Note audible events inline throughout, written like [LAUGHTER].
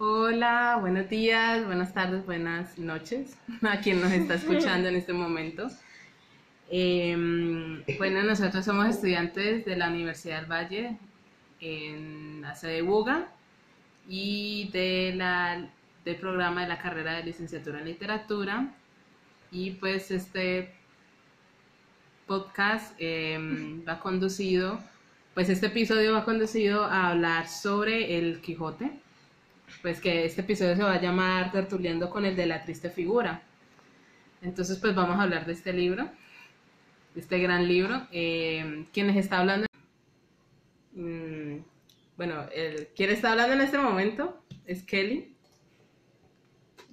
Hola, buenos días, buenas tardes, buenas noches [LAUGHS] a quien nos está escuchando en este momento. Em, bueno, nosotros somos estudiantes de la Universidad del Valle en la sede de Buga y de la, del programa de la carrera de licenciatura en literatura. Y pues este podcast em, va conducido, pues este episodio va conducido a hablar sobre el Quijote, pues que este episodio se va a llamar Tertuliendo con el de la triste figura. Entonces pues vamos a hablar de este libro, de este gran libro. Eh, ¿Quién está hablando? Mm, bueno, el, ¿quién está hablando en este momento? Es Kelly.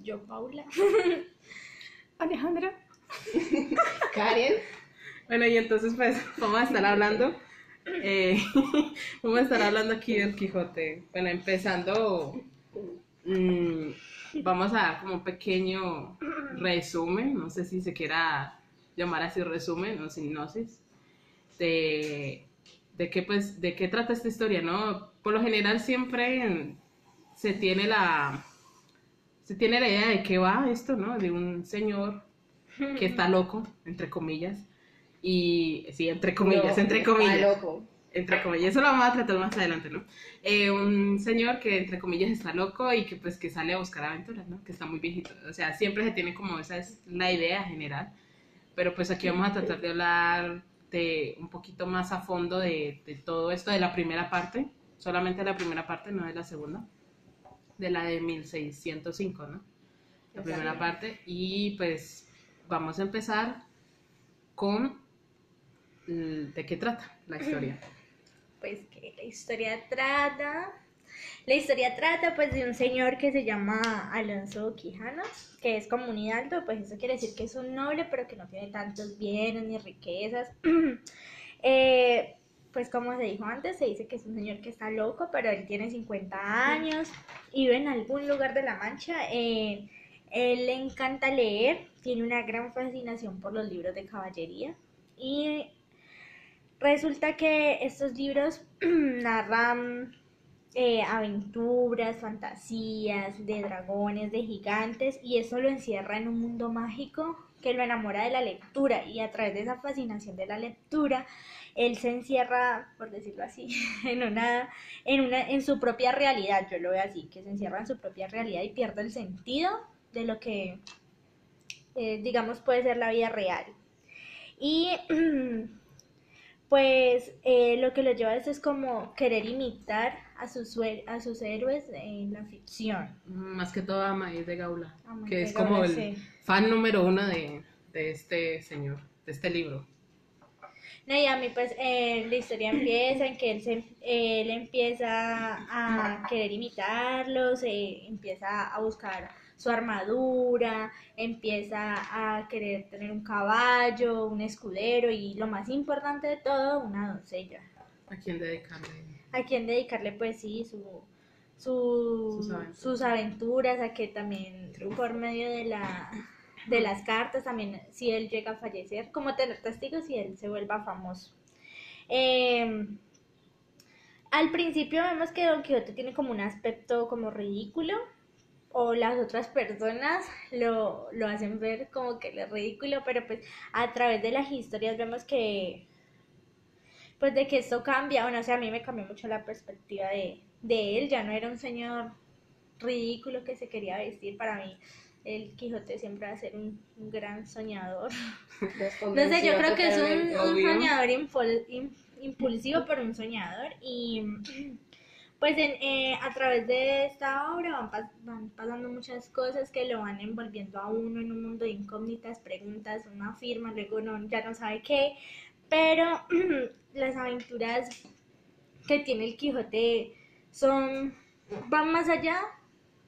Yo, Paula. [LAUGHS] Alejandra. [LAUGHS] Karen. Bueno, y entonces pues vamos a estar hablando, eh, [LAUGHS] vamos a estar hablando aquí del Quijote. Bueno, empezando, mm, vamos a dar como un pequeño resumen, no sé si se quiera llamar así resumen o sinopsis, de, de qué pues, de qué trata esta historia, ¿no? Por lo general siempre se tiene la, se tiene la idea de qué va esto, ¿no? De un señor que [LAUGHS] está loco, entre comillas, y sí, entre comillas, No, entre está comillas. loco. Entre comillas, eso lo vamos a tratar más adelante, ¿no? Eh, un señor que entre comillas está loco y que pues que sale a buscar aventuras, ¿no? Que está muy viejito. O sea, siempre se tiene como esa es la idea general. Pero pues aquí vamos a tratar de hablar de un poquito más a fondo de, de todo esto de la primera parte, solamente la primera parte, no de la segunda, de la de 1605, ¿no? La primera parte. Y pues vamos a empezar con de qué trata la [CLEARS THROAT] historia. Pues que la historia trata. La historia trata pues de un señor que se llama Alonso Quijano, que es como un hidalgo, pues eso quiere decir que es un noble, pero que no tiene tantos bienes ni riquezas. [CLEARS THROAT] Eh, pues como se dijo antes, se dice que es un señor que está loco, pero él tiene 50 años y vive en algún lugar de la Mancha. Eh, él le encanta leer, tiene una gran fascinación por los libros de caballería y resulta que estos libros [CLEARS THROAT] narran eh, aventuras, fantasías de dragones, de gigantes y eso lo encierra en un mundo mágico que lo enamora de la lectura y a través de esa fascinación de la lectura él se encierra, por decirlo así, [LAUGHS] en una, en una, en su propia realidad, yo lo veo así, que se encierra en su propia realidad y pierde el sentido de lo que, eh, digamos, puede ser la vida real. Y [CLEARS THROAT] pues eh, lo que lo lleva a eso es como querer imitar a sus, a sus héroes en la ficción. Más que todo a Maíz de Gaula, A que de es como el sí. fan número uno de, de este señor, de este libro. No, y a mí pues eh, la historia empieza en que él, se, él empieza a querer imitarlos, eh, empieza a buscar su armadura, empieza a querer tener un caballo, un escudero y lo más importante de todo, una doncella. ¿A quién dedicarle? A quien dedicarle pues sí su, su- Sus aventuras. sus aventuras, a que también por medio de la de las cartas también si él llega a fallecer, como tener testigos y él se vuelva famoso. Eh, al principio vemos que Don Quijote tiene como un aspecto como ridículo o las otras personas lo, lo hacen ver como que es ridículo, pero pues a través de las historias vemos que pues de que esto cambia, bueno, o sea, a mí me cambió mucho la perspectiva de, de él, ya no era un señor ridículo que se quería vestir para mí. El Quijote siempre va a ser un, un gran soñador. [LAUGHS] No sé, yo creo que es un, soñador impul- im- impulsivo, pero un soñador. Y pues en, eh, a través de esta obra van, pas- van pasando muchas cosas que lo van envolviendo a uno en un mundo de incógnitas, preguntas, uno afirma, luego no, ya no sabe qué. Pero [CLEARS THROAT] las aventuras que tiene el Quijote son van más allá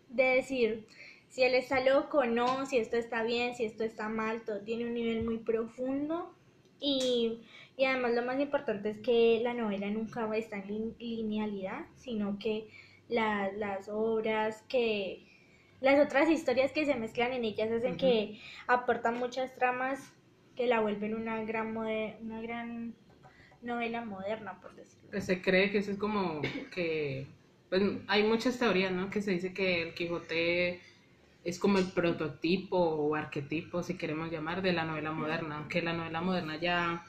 de decir si él está loco o no, si esto está bien, si esto está mal, todo tiene un nivel muy profundo y, y además lo más importante es que la novela nunca está en lin- linealidad, sino que la- las obras que las otras historias que se mezclan en ellas hacen que aportan muchas tramas que la vuelven una gran mode- una gran novela moderna, por decirlo. Pues se cree que eso es como que pues hay muchas teorías, ¿no? Que se dice que el Quijote es como el prototipo o arquetipo, si queremos llamar, de la novela moderna, aunque la novela moderna ya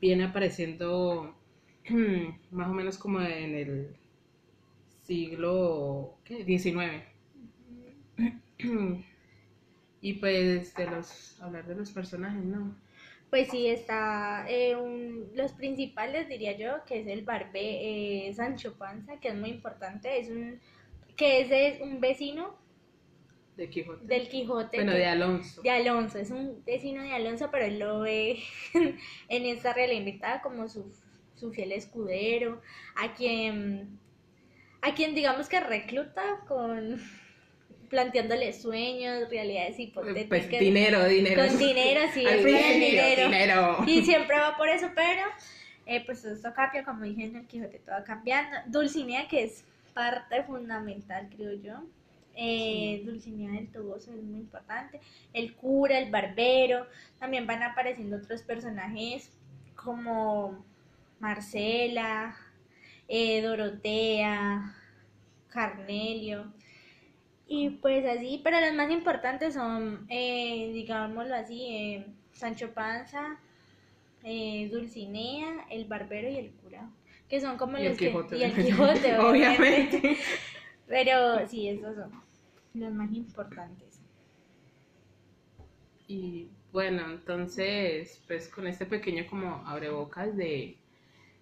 viene apareciendo [CLEARS THROAT] más o menos como en el siglo. 19. [CLEARS THROAT] y pues de los hablar de los personajes, ¿no? Pues sí, está eh, un- los principales, diría yo, que es el barbe, eh, Sancho Panza, que es muy importante, es un, que es un vecino De Quijote. del Quijote. bueno, que- de Alonso. de Alonso, es un vecino de Alonso, pero él lo ve [LAUGHS] en esta realidad invitada como su, su fiel escudero, a quien, a quien digamos que recluta con [LAUGHS] planteándole sueños, realidades hipotéticas. Pues dinero, dinero. Con dinero, sí, Al dinero. dinero. Y siempre va por eso, pero eh, pues esto cambia, como dije en el Quijote, todo va cambiando. Dulcinea, que es parte fundamental, creo yo. Eh, Dulcinea del Toboso es muy importante. El cura, el barbero. También van apareciendo otros personajes como Marcela, eh, Dorotea, Carnelio. Y pues así, pero los más importantes son, eh, digámoslo así, eh, Sancho Panza, eh, Dulcinea, el barbero y el cura, que son como Y el los que... Y el. [LAUGHS] Quijote, obviamente. Obviamente. Pero sí, esos son los más importantes. Y bueno, entonces, pues con este pequeño como abrebocas de,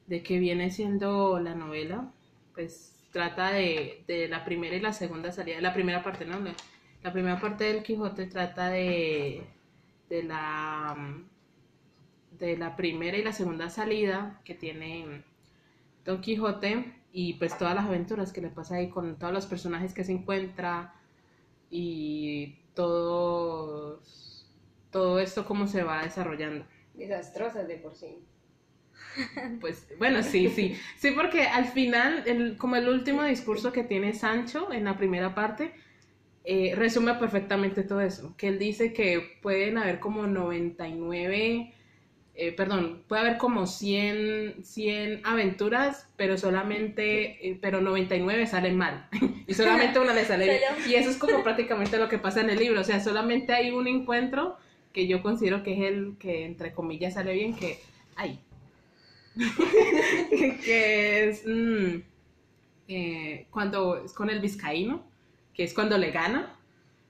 de que viene siendo la novela, pues trata de, de la primera y la segunda salida, la primera parte, ¿no? La, la primera parte del Quijote trata de, de la de la primera y la segunda salida que tiene Don Quijote y pues todas las aventuras que le pasa ahí con todos los personajes que se encuentra y todos todo esto cómo se va desarrollando. Desastrosas de por sí. [LAUGHS] Pues bueno, sí, sí, sí, porque al final, el, como el último discurso que tiene Sancho en la primera parte, eh, resume perfectamente todo eso, que él dice que pueden haber como 99, eh, perdón, puede haber como 100, 100 aventuras, pero solamente, eh, pero 99 salen mal, [LAUGHS] y solamente una le sale bien, y eso es como prácticamente lo que pasa en el libro, o sea, solamente hay un encuentro que yo considero que es el que entre comillas sale bien, que, ay, [LAUGHS] que es mm, eh, cuando es con el vizcaíno, que es cuando le gana,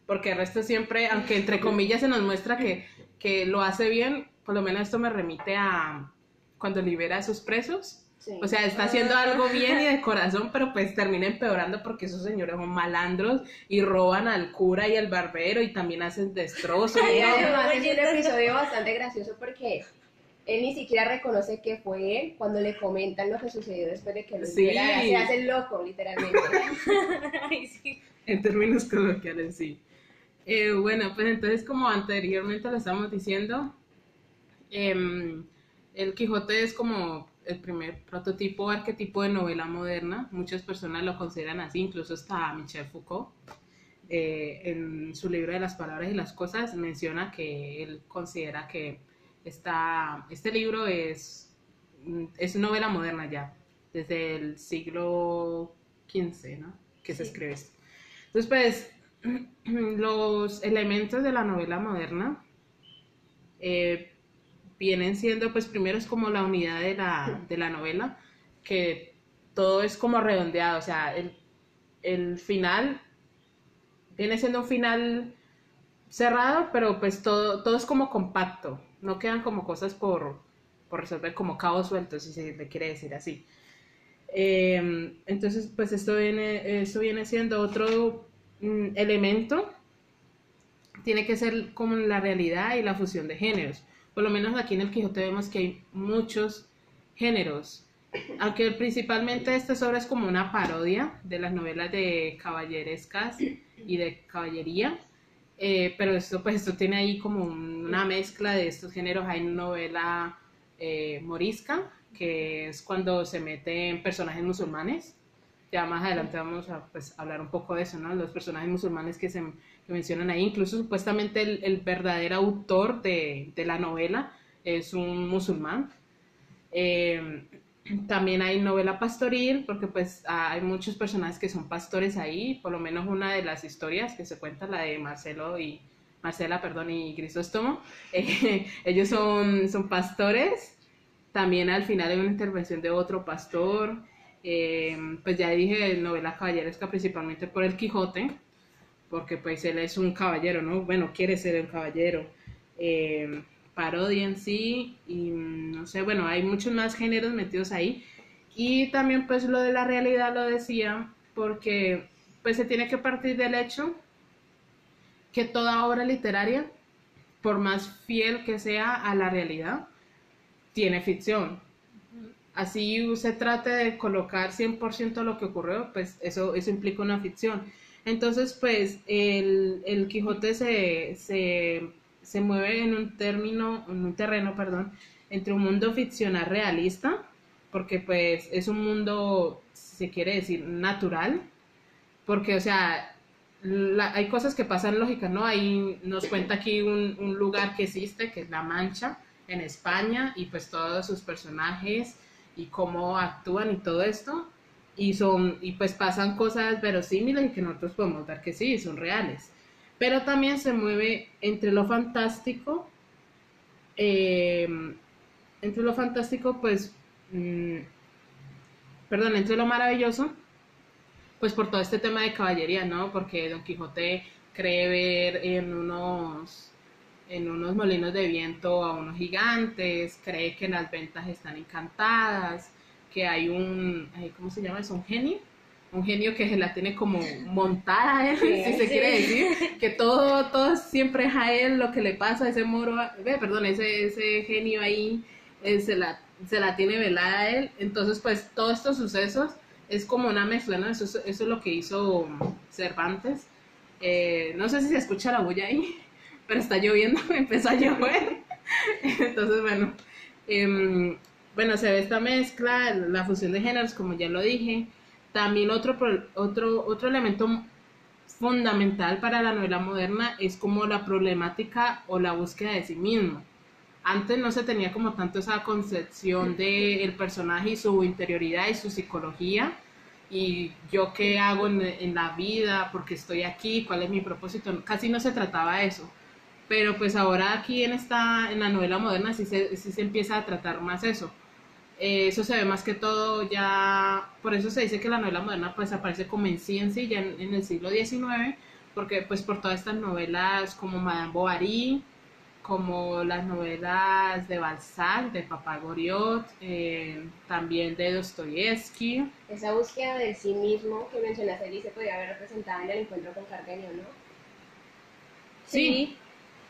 porque el resto siempre, aunque entre comillas se nos muestra que, que lo hace bien, por lo menos esto me remite a cuando libera a sus presos. Sí. O sea, está haciendo algo bien y de [LAUGHS] corazón, pero pues termina empeorando porque esos señores son malandros y roban al cura y al barbero y también hacen destrozos. [LAUGHS] [LAUGHS] Y además es un episodio bastante gracioso porque él ni siquiera reconoce que fue él cuando le comentan lo que sucedió después de que lo Sí. liberara. Se hace loco, literalmente. Ay, sí. en términos coloquiales, sí. Eh, bueno, pues entonces, como anteriormente lo estábamos diciendo, em, el Quijote es como el primer prototipo, arquetipo de novela moderna. Muchas personas lo consideran así, incluso hasta Michel Foucault. eh, en su libro de las palabras y las cosas menciona que él considera que esta, este libro es, es novela moderna ya, desde el siglo XV, ¿no? Que se escribe esto. Entonces, pues, [CLEARS THROAT] los elementos de la novela moderna eh, vienen siendo, pues, primero es como la unidad de la, de la novela, que todo es como redondeado, o sea, el, el final viene siendo un final cerrado, pero pues todo, todo es como compacto, no quedan como cosas por, por resolver, como cabos sueltos, si se le quiere decir así. Eh, entonces, pues esto viene, esto viene siendo otro mm, elemento, tiene que ser como la realidad y la fusión de géneros. Por lo menos aquí en el Quijote vemos que hay muchos géneros, aunque principalmente esta obra es como una parodia de las novelas de caballerescas y de caballería, eh, pero esto pues esto tiene ahí como una mezcla de estos géneros. Hay novela eh, morisca, que es cuando se meten personajes musulmanes. Ya más adelante vamos a pues, hablar un poco de eso, ¿no? Los personajes musulmanes que se que mencionan ahí. Incluso supuestamente el, el verdadero autor de, de la novela es un musulmán. Eh, también hay novela pastoril, porque pues hay muchos personajes que son pastores ahí, por lo menos una de las historias que se cuenta, la de Marcelo y Marcela, perdón, y Crisóstomo, [LAUGHS] eh, ellos son, son pastores, también al final hay una intervención de otro pastor, eh, pues ya dije novela caballeresca principalmente por el Quijote, porque pues él es un caballero, ¿no? Bueno, quiere ser un caballero. Eh, parodia en sí y no sé, bueno, hay muchos más géneros metidos ahí. Y también pues lo de la realidad lo decía porque pues se tiene que partir del hecho que toda obra literaria, por más fiel que sea a la realidad, tiene ficción. Así se trate de colocar 100% lo que ocurrió, pues eso, eso implica una ficción. Entonces, pues el, el Quijote se, se se mueve en un término, en un terreno, perdón, entre un mundo ficcional realista, porque pues es un mundo, se quiere decir, natural, porque o sea, hay cosas que pasan lógicas, ¿no? Ahí nos cuenta aquí un, un, lugar que existe, que es La Mancha, en España, y pues todos sus personajes y cómo actúan y todo esto, y son, y pues pasan cosas verosímiles y que nosotros podemos ver que sí, son reales pero también se mueve entre lo fantástico, eh, entre lo fantástico, pues, mm, perdón, entre lo maravilloso, pues por todo este tema de caballería, ¿no? Porque Don Quijote cree ver en unos, en unos molinos de viento a unos gigantes, cree que las ventas están encantadas, que hay un, ¿cómo se llama eso? Un genio. Un genio que se la tiene como montada él, si se quiere decir, que todo, todo siempre es a él lo que le pasa, ese moro, perdón, ese, ese genio ahí eh, se, la, se la tiene velada a él, entonces pues todos estos sucesos es como una mezcla, ¿no? Eso, eso es lo que hizo Cervantes, eh, no sé si se escucha la bulla ahí, pero está lloviendo, [LAUGHS] empezó a llover, entonces bueno, em, bueno, se ve esta mezcla, la fusión de géneros, como ya lo dije, también otro, otro, otro elemento fundamental para la novela moderna es como la problemática o la búsqueda de sí mismo. Antes no se tenía como tanto esa concepción del personaje y su interioridad y su psicología y yo qué hago en, la vida, porque estoy aquí, cuál es mi propósito, casi no se trataba de eso. Pero pues ahora aquí en esta, en la novela moderna sí se, sí se empieza a tratar más eso eh, eso se ve más que todo ya, por eso se dice que la novela moderna pues aparece como en ciencia ya en, el siglo XIX, porque pues por todas estas novelas como Madame Bovary, como las novelas de Balzac, de Papá Goriot, eh, también de Dostoyevsky. Esa búsqueda de sí mismo que mencionaste, se podría haber representado en el encuentro con Cardenio, ¿no? Sí,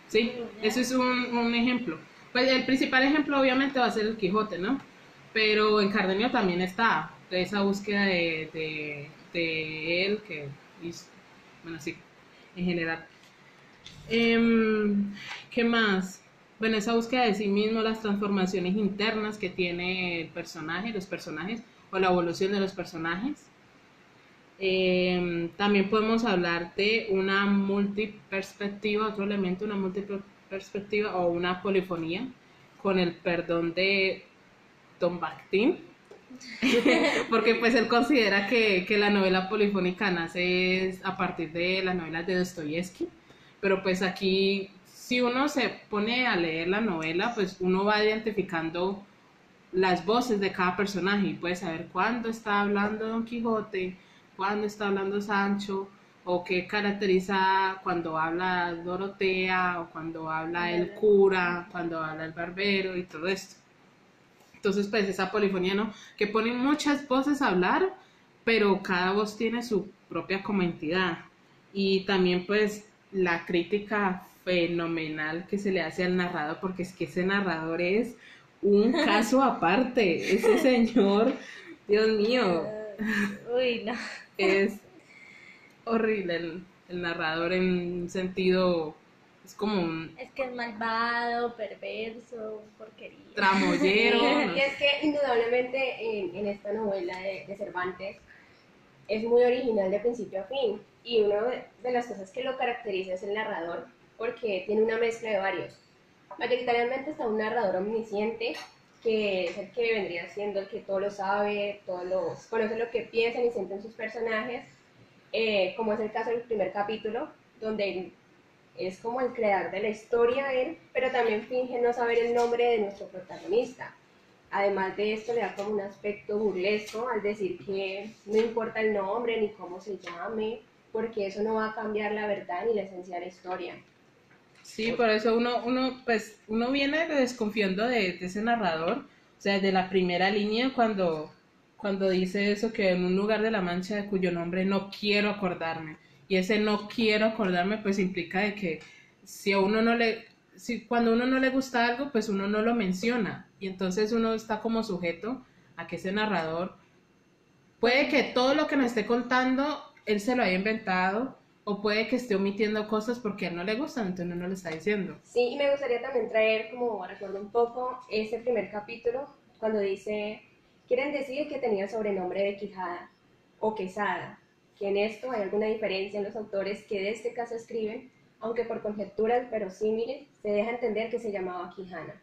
sí, eso es un, un ejemplo. Pues el principal ejemplo obviamente va a ser el Quijote, ¿no? Pero en Cardenio también está esa búsqueda de, él, que, bueno, sí, en general. Em, ¿Qué más? Bueno, esa búsqueda de sí mismo, las transformaciones internas que tiene el personaje, los personajes, o la evolución de los personajes. Em, también podemos hablar de una multiperspectiva, otro elemento, una multiperspectiva o una polifonía, con el perdón de Tom Bakhtin, [LAUGHS] porque pues él considera que, la novela polifónica nace a partir de las novelas de Dostoyevsky, pero pues aquí si uno se pone a leer la novela, pues uno va identificando las voces de cada personaje y puede saber cuándo está hablando Don Quijote, cuándo está hablando Sancho, o qué caracteriza cuando habla Dorotea, o cuando habla el cura, cuando habla el barbero y todo esto. Entonces, pues esa polifonía, ¿no? Que ponen muchas voces a hablar, pero cada voz tiene su propia como entidad. Y también, pues, la crítica fenomenal que se le hace al narrador, porque es que ese narrador es un [LAUGHS] caso aparte. Ese señor, Dios mío. [LAUGHS] Uy, no. Es horrible el, el narrador en un sentido es como un... Es que es malvado, perverso, porquería. Tramollero. y [LAUGHS] es que indudablemente en, esta novela de, Cervantes es muy original de principio a fin. Y una de las cosas que lo caracteriza es el narrador, porque tiene una mezcla de varios. Mayoritariamente está un narrador omnisciente, que es el que vendría siendo el que todo lo sabe, todos los, conoce lo que piensan y sienten sus personajes, eh, como es el caso del primer capítulo, donde es como el creador de la historia él, pero también finge no saber el nombre de nuestro protagonista. Además de esto, le da como un aspecto burlesco al decir que no importa el nombre ni cómo se llame, porque eso no va a cambiar la verdad ni la esencia de la historia. Sí, por eso uno, uno, pues, uno viene desconfiando de, ese narrador, o sea, de la primera línea cuando, cuando dice eso que en un lugar de la mancha de cuyo nombre no quiero acordarme. Y ese no quiero acordarme, pues implica de que si a uno no le, si cuando uno no le gusta algo, pues uno no lo menciona. Y entonces uno está como sujeto a que ese narrador puede que todo lo que nos esté contando él se lo haya inventado o puede que esté omitiendo cosas porque a él no le gustan, entonces no lo está diciendo. Sí, y me gustaría también traer, como recuerdo un poco, ese primer capítulo, cuando dice, quieren decir que tenía sobrenombre de Quijada o Quesada, que en esto hay alguna diferencia en los autores que de este caso escriben, aunque por conjeturas verosímiles se deja entender que se llamaba Quijana.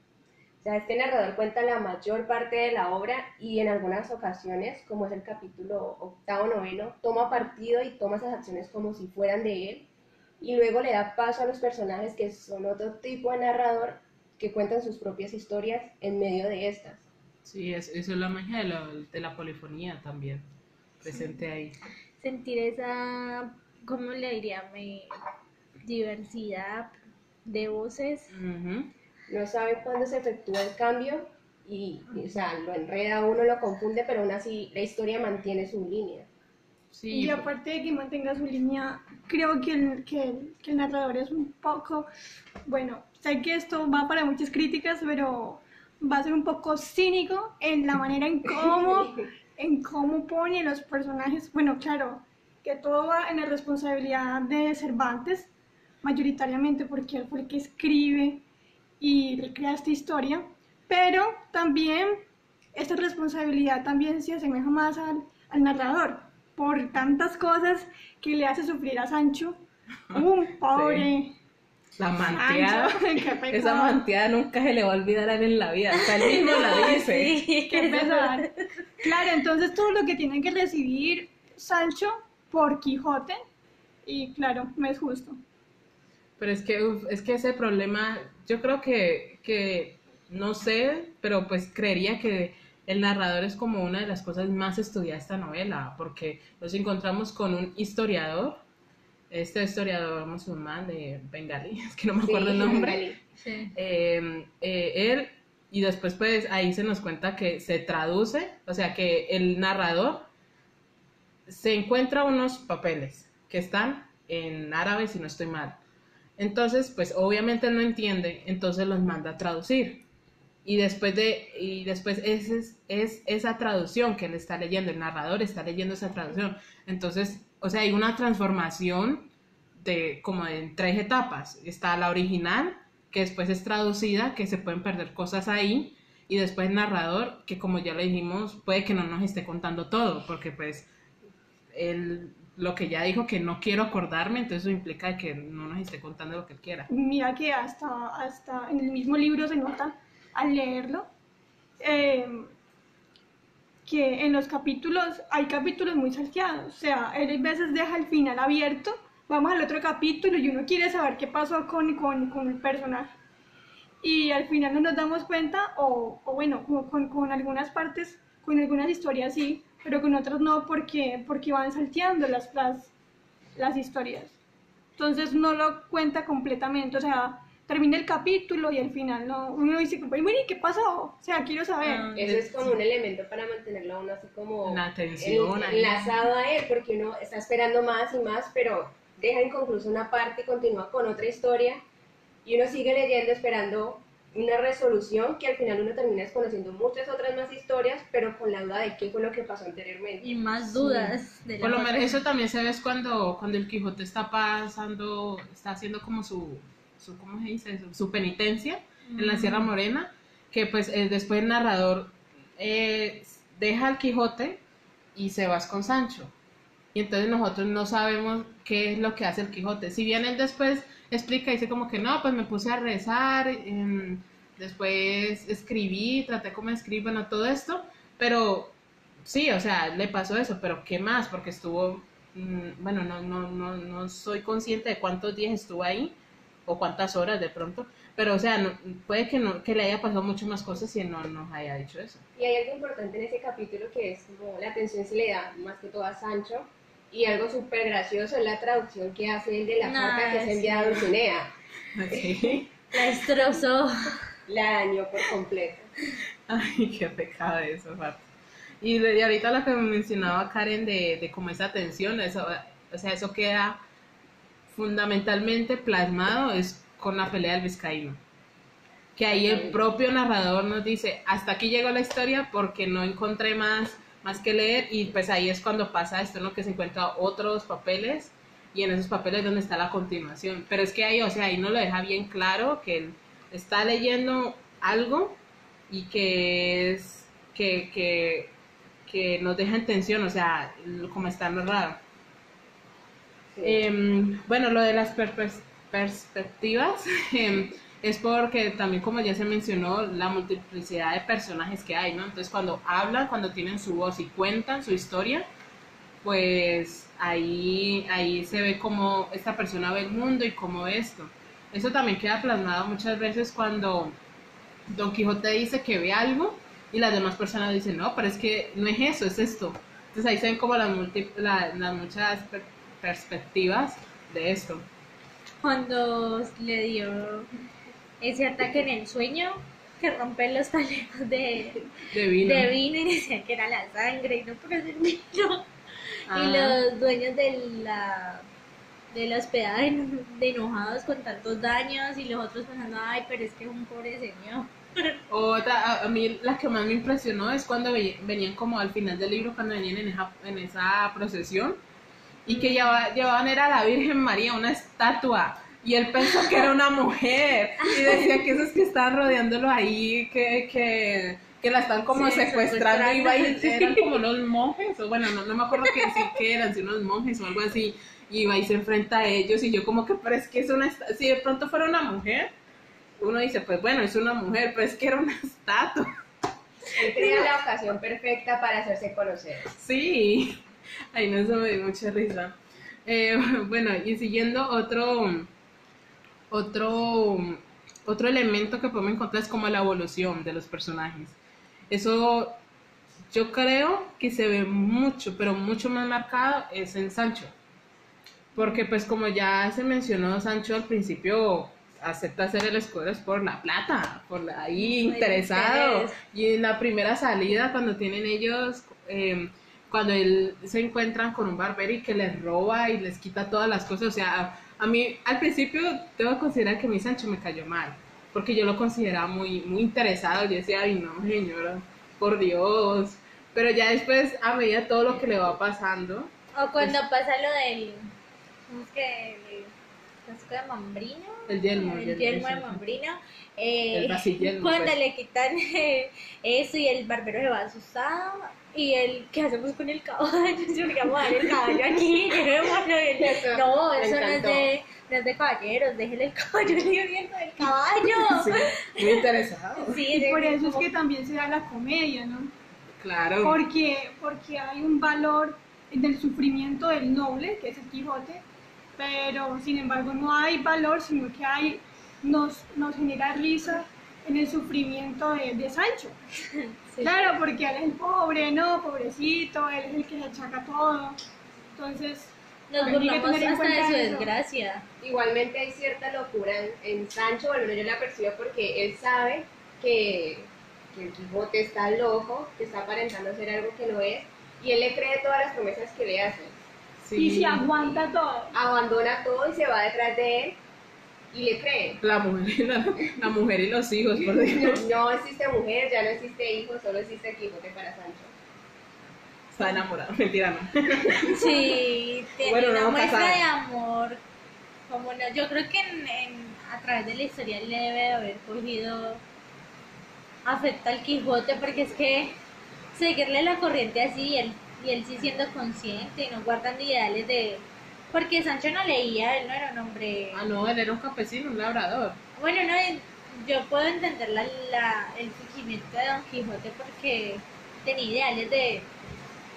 O sea, este narrador cuenta la mayor parte de la obra y en algunas ocasiones, como es el capítulo octavo noveno, toma partido y toma esas acciones como si fueran de él y luego le da paso a los personajes que son otro tipo de narrador que cuentan sus propias historias en medio de estas. Sí, es, eso es la magia de la, de la polifonía también, presente ahí. Sentir esa, ¿cómo le diría? Me- diversidad de voces. No sabe cuándo se efectúa el cambio y, y, o sea, lo enreda a uno, lo confunde, pero aún así la historia mantiene su línea. Sí, Y aparte de que mantenga su línea, creo que el, que, el- que el narrador es un poco, bueno, sé que esto va para muchas críticas, pero va a ser un poco cínico en la manera en cómo, [LAUGHS] en cómo pone los personajes. Bueno, claro, que todo va en la responsabilidad de Cervantes, mayoritariamente porque él fue el que escribe y recrea esta historia, pero también esta responsabilidad también se asemeja más al, al narrador por tantas cosas que le hace sufrir a Sancho. Un [LAUGHS] pobre la manteada. [LAUGHS] Esa manteada nunca se le va a olvidar a él en la vida. Hasta él mismo la [LAUGHS] dice. Sí, Qué pesar. Claro, entonces todo lo que tiene que recibir Sancho por Quijote, y claro, me es justo. Pero es que, uf, es que ese problema, yo creo que, que, no sé, pero pues creería que el narrador es como una de las cosas más estudiadas de esta novela, porque nos encontramos con un historiador, este historiador musulmán de Bengalí, [LAUGHS] es que no me acuerdo Sí, el nombre. Sí. eh, eh, él, y después pues ahí se nos cuenta que se traduce, o sea que el narrador se encuentra unos papeles que están en árabe si no estoy mal. Entonces, pues obviamente él no entiende, entonces los manda a traducir. Y después de y después ese es, es esa traducción que él está leyendo, el narrador está leyendo esa traducción. Entonces, o sea, hay una transformación de como en tres etapas. Está la original, que después es traducida, que se pueden perder cosas ahí, y después el narrador, que como ya lo dijimos, puede que no nos esté contando todo, porque pues él lo que ya dijo que no quiero acordarme, entonces eso implica que no nos esté contando lo que él quiera. Mira que hasta, hasta en el mismo libro se nota al leerlo eh, que en los capítulos hay capítulos muy salteados. O sea, él a veces deja el final abierto, vamos al otro capítulo y uno quiere saber qué pasó con, con, con el personaje. Y al final no nos damos cuenta, o, bueno, con algunas partes, con algunas historias sí, pero con otras no, porque, porque van salteando las, las, las historias. Entonces no lo cuenta completamente, o sea, termina el capítulo y al final no, uno dice, bueno, ¿y qué pasó? O sea, quiero saber. Ah. Eso es como un elemento para mantenerlo a uno así como La atención en- enlazado a él, porque uno está esperando más y más, pero deja inconclusa una parte y continúa con otra historia y uno sigue leyendo esperando una resolución que al final uno termina desconociendo muchas otras más historias, pero con la duda de qué fue lo que pasó anteriormente. Y más dudas. de la Por lo menos eso también se ve es cuando, cuando el Quijote está pasando, está haciendo como su, su ¿cómo se dice? Su, su penitencia en la Sierra Morena, que pues eh, después el narrador eh, deja al Quijote y se va con Sancho. Y entonces nosotros no sabemos qué es lo que hace el Quijote. Si bien él después explica, dice como que no, pues me puse a rezar en, después escribí, traté como escribir, bueno, todo esto, pero sí, o sea, le pasó eso, pero ¿qué más? Porque estuvo, mm, bueno, no, no, no, no soy consciente de cuántos días estuvo ahí o cuántas horas de pronto, pero o sea, no- puede que, no, que le haya pasado mucho más cosas y no nos haya dicho eso. Y hay algo importante en ese capítulo que es como la atención se le da más que todo a Sancho. Y algo súper gracioso es la traducción que hace él de la carta que se envía a. Dulcinea. [LAUGHS] Sí. [LAUGHS] La destrozó. La dañó por completo. Ay, qué pecado eso, Marta. Y, de- y ahorita lo que mencionaba Karen de, de como esa tensión, eso, o sea, eso queda fundamentalmente plasmado es con la pelea del vizcaíno. Que ahí el propio narrador nos dice, hasta aquí llegó la historia porque no encontré más, más que leer y pues ahí es cuando pasa esto, ¿no? Que se encuentra otros papeles y en esos papeles donde está la continuación. Pero es que ahí, o sea, ahí no lo deja bien claro que él está leyendo algo y que es que, que, que nos deja en tensión, o sea, como está narrado. Em, bueno, lo de las perspectivas [LAUGHS] em, es porque también, como ya se mencionó, la multiplicidad de personajes que hay, ¿no? Entonces, cuando hablan, cuando tienen su voz y cuentan su historia, pues ahí, ahí se ve cómo esta persona ve el mundo y cómo esto. Eso también queda plasmado muchas veces cuando Don Quijote dice que ve algo y las demás personas dicen, no, pero es que no es eso, es esto. Entonces ahí se ven como las, las muchas per- perspectivas de esto. Cuando le dio ese ataque en el sueño, que rompe los taleros de, De vino. de vino y [LAUGHS] decía que era la sangre y no, pero es el vino. Ah. Y los dueños de la de la hospedada de, enojados con tantos daños y los otros pensando, ay, pero es que es un pobre señor. [LAUGHS] Otra, a, mí la que más me impresionó es cuando ve- venían como al final del libro, cuando venían en esa, en esa procesión y que lleva- llevaban era a la Virgen María, una estatua. Y él pensó que era una mujer y decía que esos que estaban rodeándolo ahí, que, que, que la están como Sí, secuestrando y va y- eran como unos monjes, o bueno, no, no me acuerdo qué decir que eran, si unos monjes o algo así, y va y se enfrenta a ellos y yo como que, pero es que es una, si de pronto fuera una mujer, uno dice, pues bueno, es una mujer, pero es que era una estatua. Él tenía la ocasión perfecta para hacerse conocer. Sí, [LAUGHS] ay, no, eso me dio mucha risa. Eh, [LAUGHS] bueno, y siguiendo otro, otro, otro elemento que podemos encontrar es como la evolución de los personajes. Eso yo creo que se ve mucho, pero mucho más marcado es en Sancho. Porque pues como ya se mencionó, Sancho al principio acepta ser el escudero es por la plata, por la, ahí interesado. Y en la primera salida, cuando tienen ellos, eh, cuando él se encuentran con un barbero y que les roba y les quita todas las cosas, o sea, a mí al principio tengo que considerar que mi Sancho me cayó mal, porque yo lo consideraba muy, muy interesado, yo decía, ay no, señora, por Dios. Pero ya después, a medida todo lo que le va pasando, O cuando pasa lo del. ¿Cómo es que? El casco de Mambrino. El yelmo, el El yelmo, yelmo de. Mambrino. eh, El basillelmo, [LAUGHS] Cuando pues. le quitan eh, [LAUGHS] eso y el barbero se va asustado. Y el, ¿qué hacemos con el caballo? [LAUGHS] Si le a dar el caballo aquí, [LAUGHS] llevémoslo. Él, [LAUGHS] Eso No, eso no es, de, no es de caballeros, déjele el caballo viendo el caballo. sí, muy interesado. Sí, Y por eso es como- que también se da la comedia, ¿no? Claro. Porque, porque hay un valor del sufrimiento del noble, que es el Quijote, pero sin embargo no hay valor, sino que hay, nos, nos genera risa en el sufrimiento de, de Sancho. Sí. Claro, porque él es el pobre, ¿no? Pobrecito, él es el que se achaca todo. Entonces, Nos burlamos hasta de su eso. desgracia. Igualmente hay cierta locura en, en Sancho, bueno, yo la percibo porque él sabe que, que el Quijote está loco, que está aparentando ser algo que no es, y él le cree todas las promesas que le hacen. Sí. Y se aguanta todo. Abandona todo y se va detrás de él y le cree. La mujer, y la, la mujer y los hijos, por [LAUGHS] Dios. No existe mujer, ya no existe hijo, solo existe Quijote para Sancho. Está enamorado, mentira, no. [LAUGHS] Sí, tiene Bueno, una no, muestra casada. de amor. Como no, yo creo que en, en- a través de la historia él le debe de haber cogido afecto al Quijote porque es que seguirle la corriente así él, y él sí siendo consciente y no guardando ideales de... Porque Sancho no leía, él no era un hombre... Ah, no, él era un campesino, un labrador. Bueno, no, yo puedo entender la, la- el surgimiento de Don Quijote porque tenía ideales de,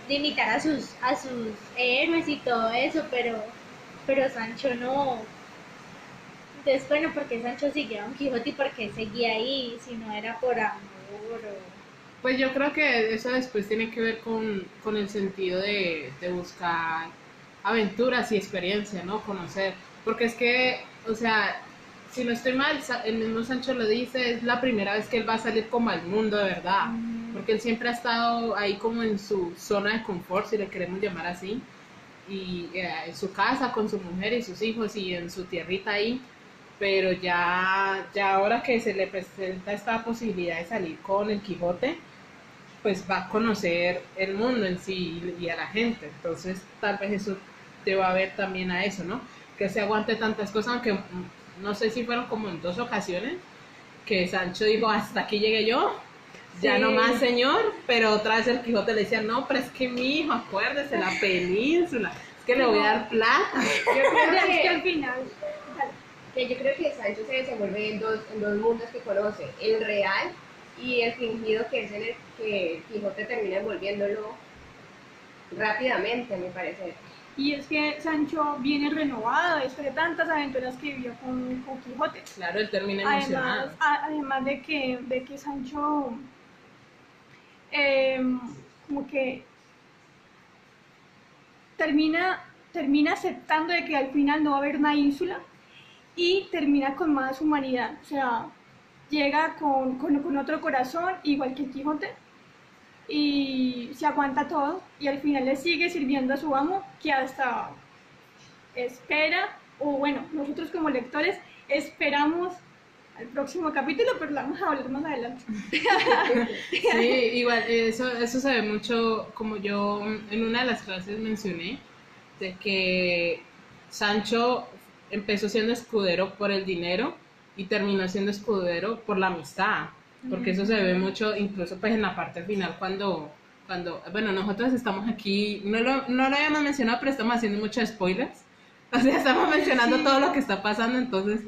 de imitar a sus, a sus héroes y todo eso, pero, pero Sancho no. Entonces, bueno, porque Sancho seguía a Don Quijote y por qué seguía ahí, si no era por amor o... Pues yo creo que eso después tiene que ver con, con el sentido de, de buscar aventuras y experiencia, ¿no? Conocer. Porque es que, o sea, si no estoy mal, el mismo Sancho lo dice, es la primera vez que él va a salir como al mundo de verdad. Porque él siempre ha estado ahí como en su zona de confort, si le queremos llamar así. Y eh, en su casa con su mujer y sus hijos y en su tierrita ahí. Pero ya, ya ahora que se le presenta esta posibilidad de salir con el Quijote, pues va a conocer el mundo en sí y a la gente. Entonces, tal vez eso te va a ver también a eso, ¿no? Que se aguante tantas cosas, aunque mm, no sé si fueron como en dos ocasiones que Sancho dijo, hasta aquí llegué yo, ya no más señor, pero otra vez el Quijote le decía, no, pero es que mi hijo, acuérdese, la península, es que le voy a dar plata. Yo [LAUGHS] creo Es que que, al final, que yo creo que Sancho se desenvuelve en dos, en dos mundos que conoce, el real y el fingido que es en el que Quijote termina envolviéndolo rápidamente, a mi parecer. Y es que Sancho viene renovado después de tantas aventuras que vivió con, con Quijote. Claro, él termina Además, emocionado. a- además de que, de que Sancho em, como que termina, termina aceptando de que al final no va a haber una ínsula y termina con más humanidad. O sea, llega con, con, con otro corazón, igual que Quijote, y se aguanta todo y al final le sigue sirviendo a su amo que hasta espera, o bueno, nosotros como lectores esperamos al próximo capítulo, pero lo vamos a hablar más adelante. [LAUGHS] Sí, igual, eso, eso se ve mucho, como yo en una de las clases mencioné, de que Sancho empezó siendo escudero por el dinero y terminó siendo escudero por la amistad, porque eso se ve mucho incluso pues en la parte final cuando, cuando bueno, nosotros estamos aquí, no lo, no lo habíamos mencionado, pero estamos haciendo muchos spoilers, [LAUGHS] o sea, estamos mencionando todo lo que está pasando, entonces,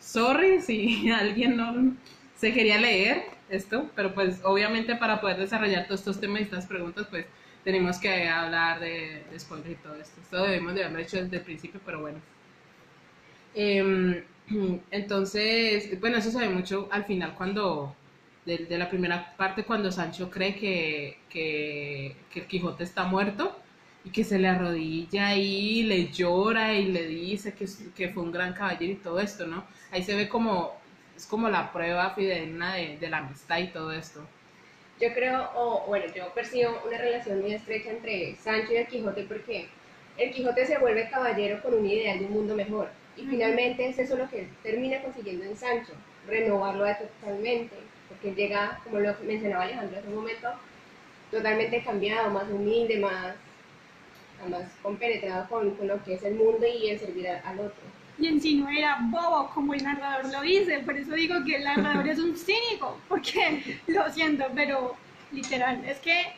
sorry si [LAUGHS] alguien no se quería leer esto, pero pues obviamente para poder desarrollar todos estos temas y estas preguntas, pues tenemos que hablar de, de spoilers y todo esto. Esto debemos de haberlo hecho desde el principio, pero bueno. Em, [CLEARS THROAT] entonces, bueno, eso se ve mucho al final cuando, de, de la primera parte, cuando Sancho cree que, que, que el Quijote está muerto y que se le arrodilla y le llora y le dice que, que fue un gran caballero y todo esto, ¿no? Ahí se ve como, es como la prueba fidedigna de, de la amistad y todo esto. Yo creo, o bueno, yo percibo una relación muy estrecha entre Sancho y el Quijote porque el Quijote se vuelve caballero con un ideal de un mundo mejor y finalmente es eso lo que termina consiguiendo en Sancho, renovarlo totalmente, porque él llega, como lo mencionaba Alejandro hace un momento, totalmente cambiado, más humilde, más, más compenetrado con, con lo que es el mundo y el servir a- al otro. Y en sí no era bobo como el narrador lo dice, por eso digo que el narrador es un cínico, porque [LAUGHS] lo siento, pero literal, es que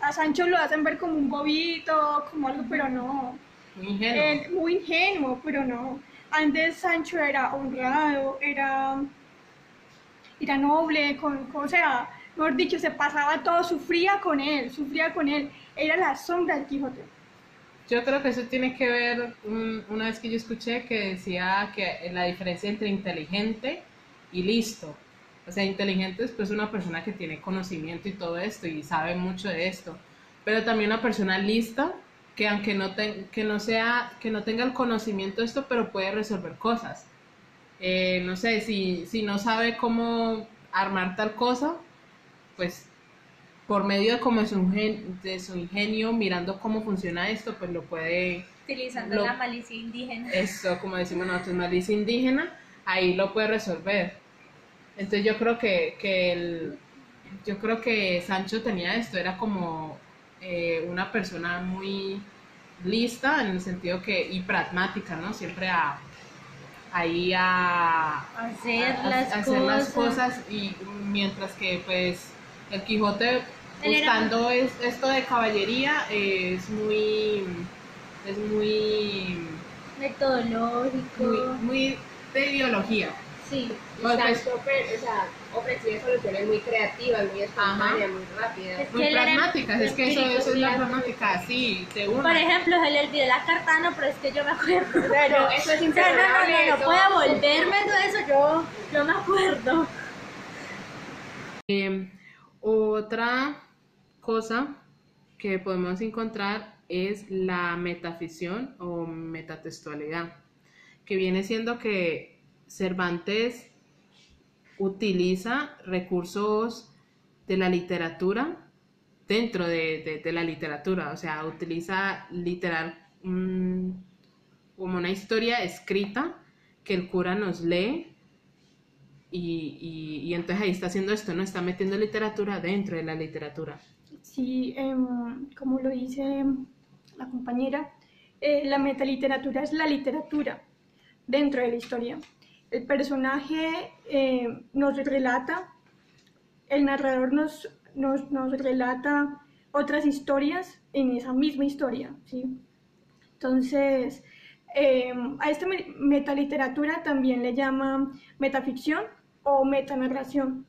a Sancho lo hacen ver como un bobito, como algo, pero no, Muy ingenuo. Él, muy ingenuo, pero no. Antes Sancho era honrado, era, era noble, con, o sea, mejor dicho, se pasaba todo, sufría con él, sufría con él, era la sombra del Quijote. Yo creo que eso tiene que ver, un- una vez que yo escuché que decía que la diferencia entre inteligente y listo. O sea, inteligente es pues una persona que tiene conocimiento y todo esto y sabe mucho de esto. Pero también una persona lista que aunque no, ten- que no, sea, que no tenga el conocimiento de esto, pero puede resolver cosas. Eh, no sé, si, si no sabe cómo armar tal cosa, pues por medio de, como su ingen- de su ingenio, mirando cómo funciona esto, pues lo puede, Utilizando Lo- la malicia indígena. eso, como decimos nosotros, malicia indígena, ahí lo puede resolver. Entonces yo creo que, que el, yo creo que Sancho tenía esto, era como eh, una persona muy lista en el sentido que, y pragmática, ¿no? Siempre a, ahí a, Hacer, a- a- las, hacer cosas. las cosas y mientras que pues el Quijote era- buscando es, esto de caballería es muy es muy Metodológico. muy, muy de ideología Sí. Pues, o sea, ofreciendo soluciones muy creativas, muy espontáneas, muy rápidas. Es Muy que era pragmáticas, es que eso, eso es la pragmática, sí, de Por una. ejemplo, se le olvidó la carta, no, pero es que yo me acuerdo. O sea, No, yo- eso es o sea, no, no, no, no, puedo volverme todo eso, yo, yo me acuerdo. Eh, otra cosa que podemos encontrar es la metaficción o metatextualidad, que viene siendo que Cervantes utiliza recursos de la literatura dentro de, de- la literatura, o sea, utiliza literal como una historia escrita que el cura nos lee y, y- y entonces ahí está haciendo esto, ¿no? Está metiendo literatura dentro de la literatura. Sí, em, como lo dice la compañera, eh, la metaliteratura es la literatura dentro de la historia. El personaje eh, nos relata, el narrador nos, nos, nos relata otras historias en esa misma historia, ¿sí? Entonces, eh, a esta me- metaliteratura también le llaman metaficción o metanarración.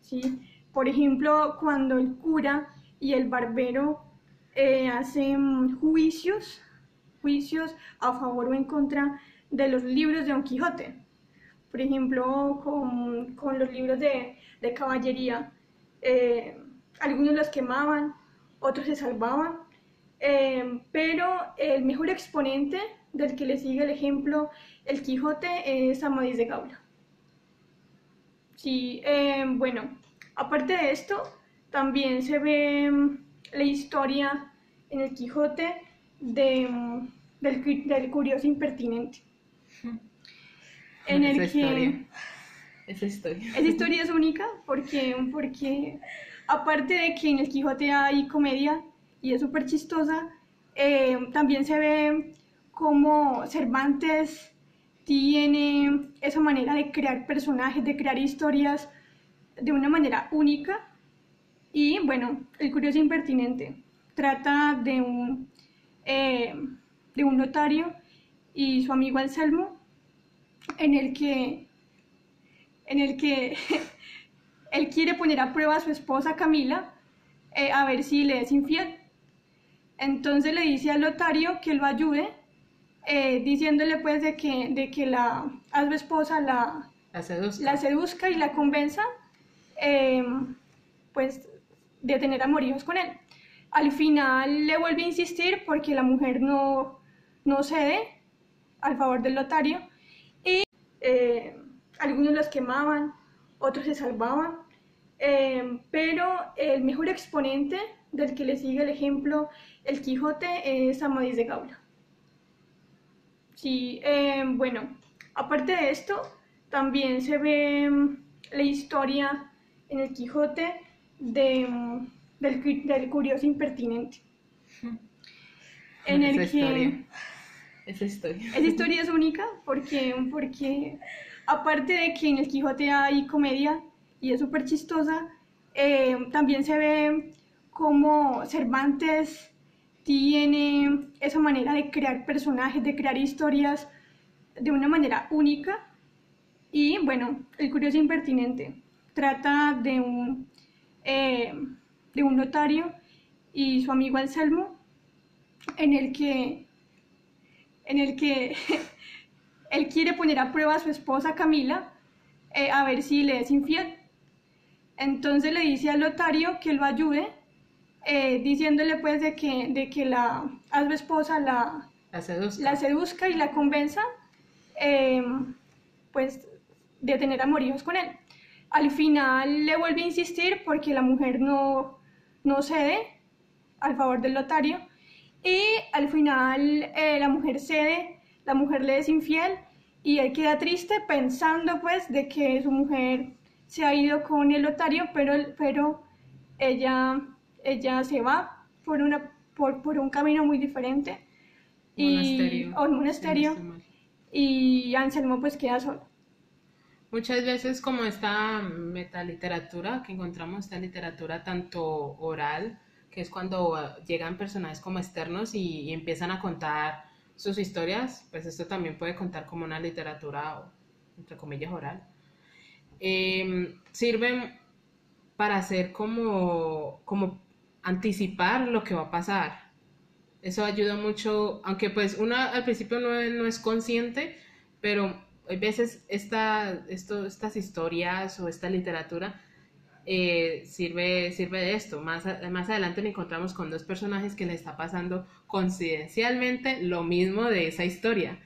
¿sí? Por ejemplo, cuando el cura y el barbero eh, hacen juicios, juicios a favor o en contra de los libros de Don Quijote. Por ejemplo, con, con los libros de, de caballería, eh, algunos los quemaban, otros se salvaban, eh, pero el mejor exponente del que le sigue el ejemplo el Quijote es Amadís de Gaula. Sí, eh, bueno, aparte de esto, también se ve mm, la historia en el Quijote de, mm, del, del curioso impertinente. En el Esa que historia. Esa historia. esa historia es única porque, porque aparte de que en el Quijote hay comedia y es súper chistosa, eh, también se ve cómo Cervantes tiene esa manera de crear personajes, de crear historias de una manera única. Y bueno, El Curioso Impertinente trata de un, eh, de un notario y su amigo Anselmo, en el que, en el que [LAUGHS] él quiere poner a prueba a su esposa Camila eh, a ver si le es infiel. Entonces le dice al notario que lo ayude, eh, diciéndole pues de que, de que la, a su esposa la, La seduzca. la seduzca y la convenza, eh, pues, de tener amoríos con él. Al final le vuelve a insistir porque la mujer no, no cede al favor del notario y eh, algunos los quemaban, otros se salvaban, eh, pero el mejor exponente del que le sigue el ejemplo el Quijote es Amadís de Gaula. Sí, eh, bueno, aparte de esto, también se ve mm, la historia en el Quijote de, mm, del, del curioso impertinente. En el Esa que historia. Esa historia. esa historia es única porque, porque aparte de que en el Quijote hay comedia y es súper chistosa, eh, también se ve cómo Cervantes tiene esa manera de crear personajes, de crear historias de una manera única. Y bueno, El Curioso Impertinente trata de un, eh, de un notario y su amigo Anselmo, en el que, en el que [LAUGHS] él quiere poner a prueba a su esposa Camila eh, a ver si le es infiel. Entonces le dice al notario que lo ayude, eh, diciéndole pues de que, de que la, a su esposa la, La seduzca. la seduzca y la convenza, eh, pues, de tener amoríos con él. Al final le vuelve a insistir porque la mujer no, no cede al favor del notario y al final eh, la mujer cede, la mujer le es infiel y él queda triste pensando pues de que su mujer se ha ido con el notario, pero, pero ella, ella se va por, una, por, por un camino muy diferente y Monasterio. a un si monasterio no y Anselmo pues queda solo. Muchas veces como esta metaliteratura que encontramos, esta literatura tanto oral, que es cuando eh, llegan personajes como externos y, y empiezan a contar sus historias, pues esto también puede contar como una literatura, o, entre comillas, oral. em, sirven para hacer como, como anticipar lo que va a pasar. Eso ayuda mucho, aunque pues uno al principio no, no es consciente, pero hay veces esta, esto, estas historias o esta literatura eh, sirve, sirve de esto. Más, más adelante nos encontramos con dos personajes que le está pasando coincidencialmente lo mismo de esa historia.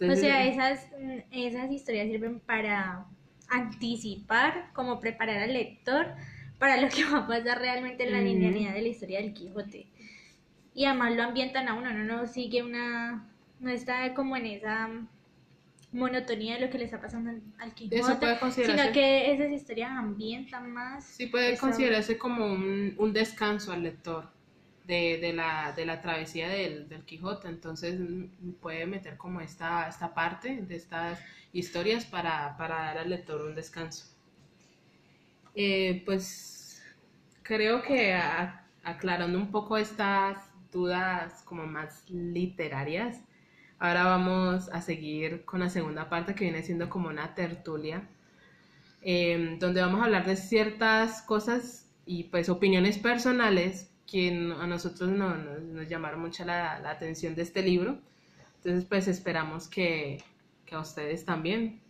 o sea, esas, esas historias sirven para anticipar, como preparar al lector para lo que [LAUGHS] va a pasar realmente en la linealidad de la historia del Quijote. Y además lo ambientan a uno, no, no sigue una, no está como en esa monotonía de lo que le está pasando al Quijote, sino que esas historias ambientan más. Sí, puede considerarse como un, un, descanso al lector de, de, la, de la travesía del, del, Quijote, entonces mm, puede meter como esta, esta parte de estas historias para, para dar al lector un descanso. Eh, pues creo que aclarando un poco estas dudas como más literarias, Ahora vamos a seguir con la segunda parte que viene siendo como una tertulia, em, donde vamos a hablar de ciertas cosas y pues opiniones personales que a nosotros no, nos llamaron mucho la, atención de este libro. Entonces pues esperamos que, que a ustedes también.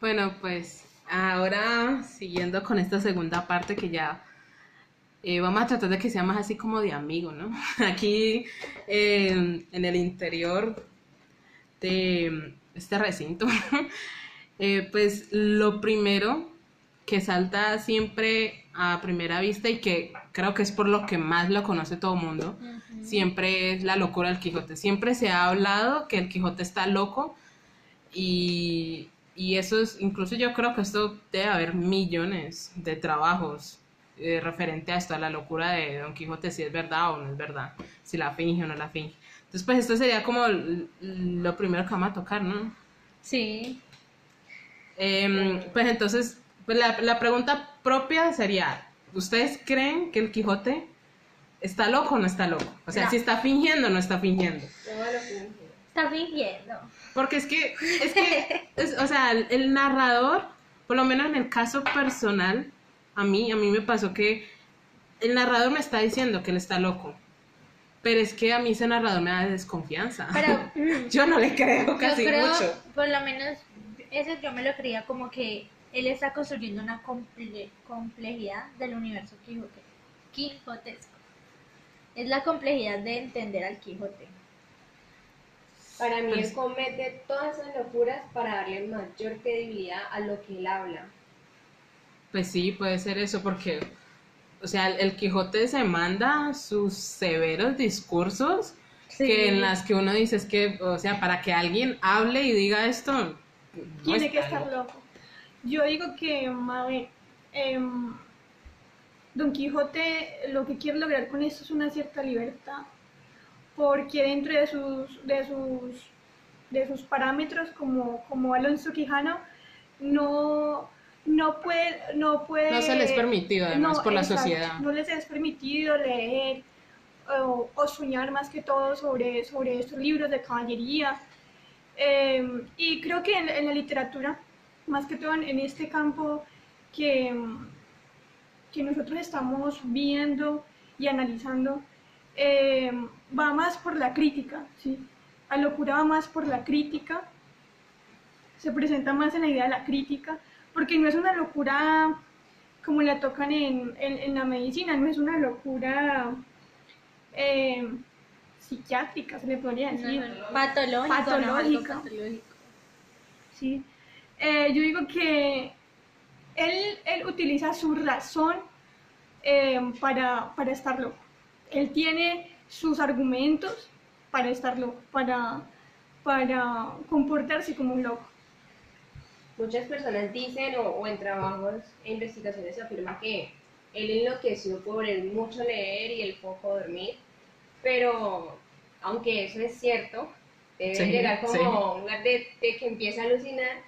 Bueno, pues ahora siguiendo con esta segunda parte que ya eh, vamos a tratar de que sea más así como de amigo, ¿no? [LAUGHS] Aquí eh, en el interior de este recinto, [LAUGHS] eh, pues lo primero que salta siempre a primera vista y que creo que es por lo que más lo conoce todo el mundo, siempre es la locura del Quijote. Siempre se ha hablado que el Quijote está loco y, y eso es, incluso yo creo que esto debe haber millones de trabajos eh, referente a esto, a la locura de Don Quijote, si es verdad o no es verdad, si la finge o no la finge. Entonces, pues esto sería como lo primero que vamos a tocar, ¿no? Sí. Em, pues entonces, pues la, la pregunta propia sería, ¿ustedes creen que el Quijote está loco o no está loco? O sea, si está fingiendo o no está fingiendo. Está fingiendo. Porque es que, es que, [LAUGHS] o sea, el narrador, por lo menos en el caso personal, a mí, a mí me pasó que el narrador me está diciendo que él está loco. Pero es que a mí ese narrador me da desconfianza. Pero [LAUGHS] yo no le creo casi creo, mucho. Por lo menos eso yo me lo creía como que él está construyendo una complejidad del universo Quijote, quijotesco. Es la complejidad de entender al Quijote. Para mí pues él comete todas esas locuras para darle mayor credibilidad a lo que él habla. Pues sí, puede ser eso, porque, o sea, el, Quijote se manda sus severos discursos que en las que uno dice es que, o sea, para que alguien hable y diga esto, tiene que estar loco. Yo digo que, em, Don Quijote lo que quiere lograr con esto es una cierta libertad, porque dentro de sus, de sus, de sus parámetros como, como Alonso Quijano, no no puede, no puede... No se les permitido además por la sociedad. No les es permitido leer o, soñar más que todo sobre, sobre estos libros de caballería. Em, y creo que en, la literatura, más que todo en, este campo que, que nosotros estamos viendo y analizando, em, va más por la crítica, ¿sí? La locura va más por la crítica, se presenta más en la idea de la crítica, porque no es una locura como la tocan en, en, la medicina, no es una locura eh, psiquiátrica, se le podría decir. Patológica. Sí. Eh, yo digo que él, él utiliza su razón eh, para, para estar loco. Él tiene sus argumentos para estar loco, para, para comportarse como un loco. Muchas personas dicen o, en trabajos e investigaciones se afirma que él enloqueció por el mucho leer y el poco dormir, pero aunque eso es cierto, debe llegar como un lugar de, que empieza a alucinar.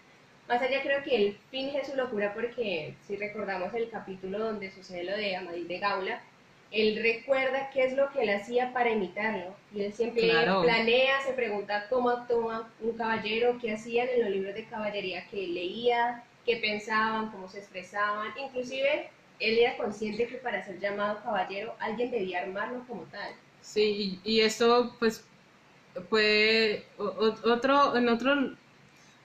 Más allá creo que él finge su locura porque si recordamos el capítulo donde sucede lo de Amadís de Gaula, él recuerda qué es lo que él hacía para imitarlo. Y él siempre Claro. planea, se pregunta cómo actúa un caballero, qué hacían en los libros de caballería que leía, qué pensaban, cómo se expresaban. Inclusive, él era consciente que para ser llamado caballero, alguien debía armarlo como tal. Sí, y, y eso pues puede otro en otro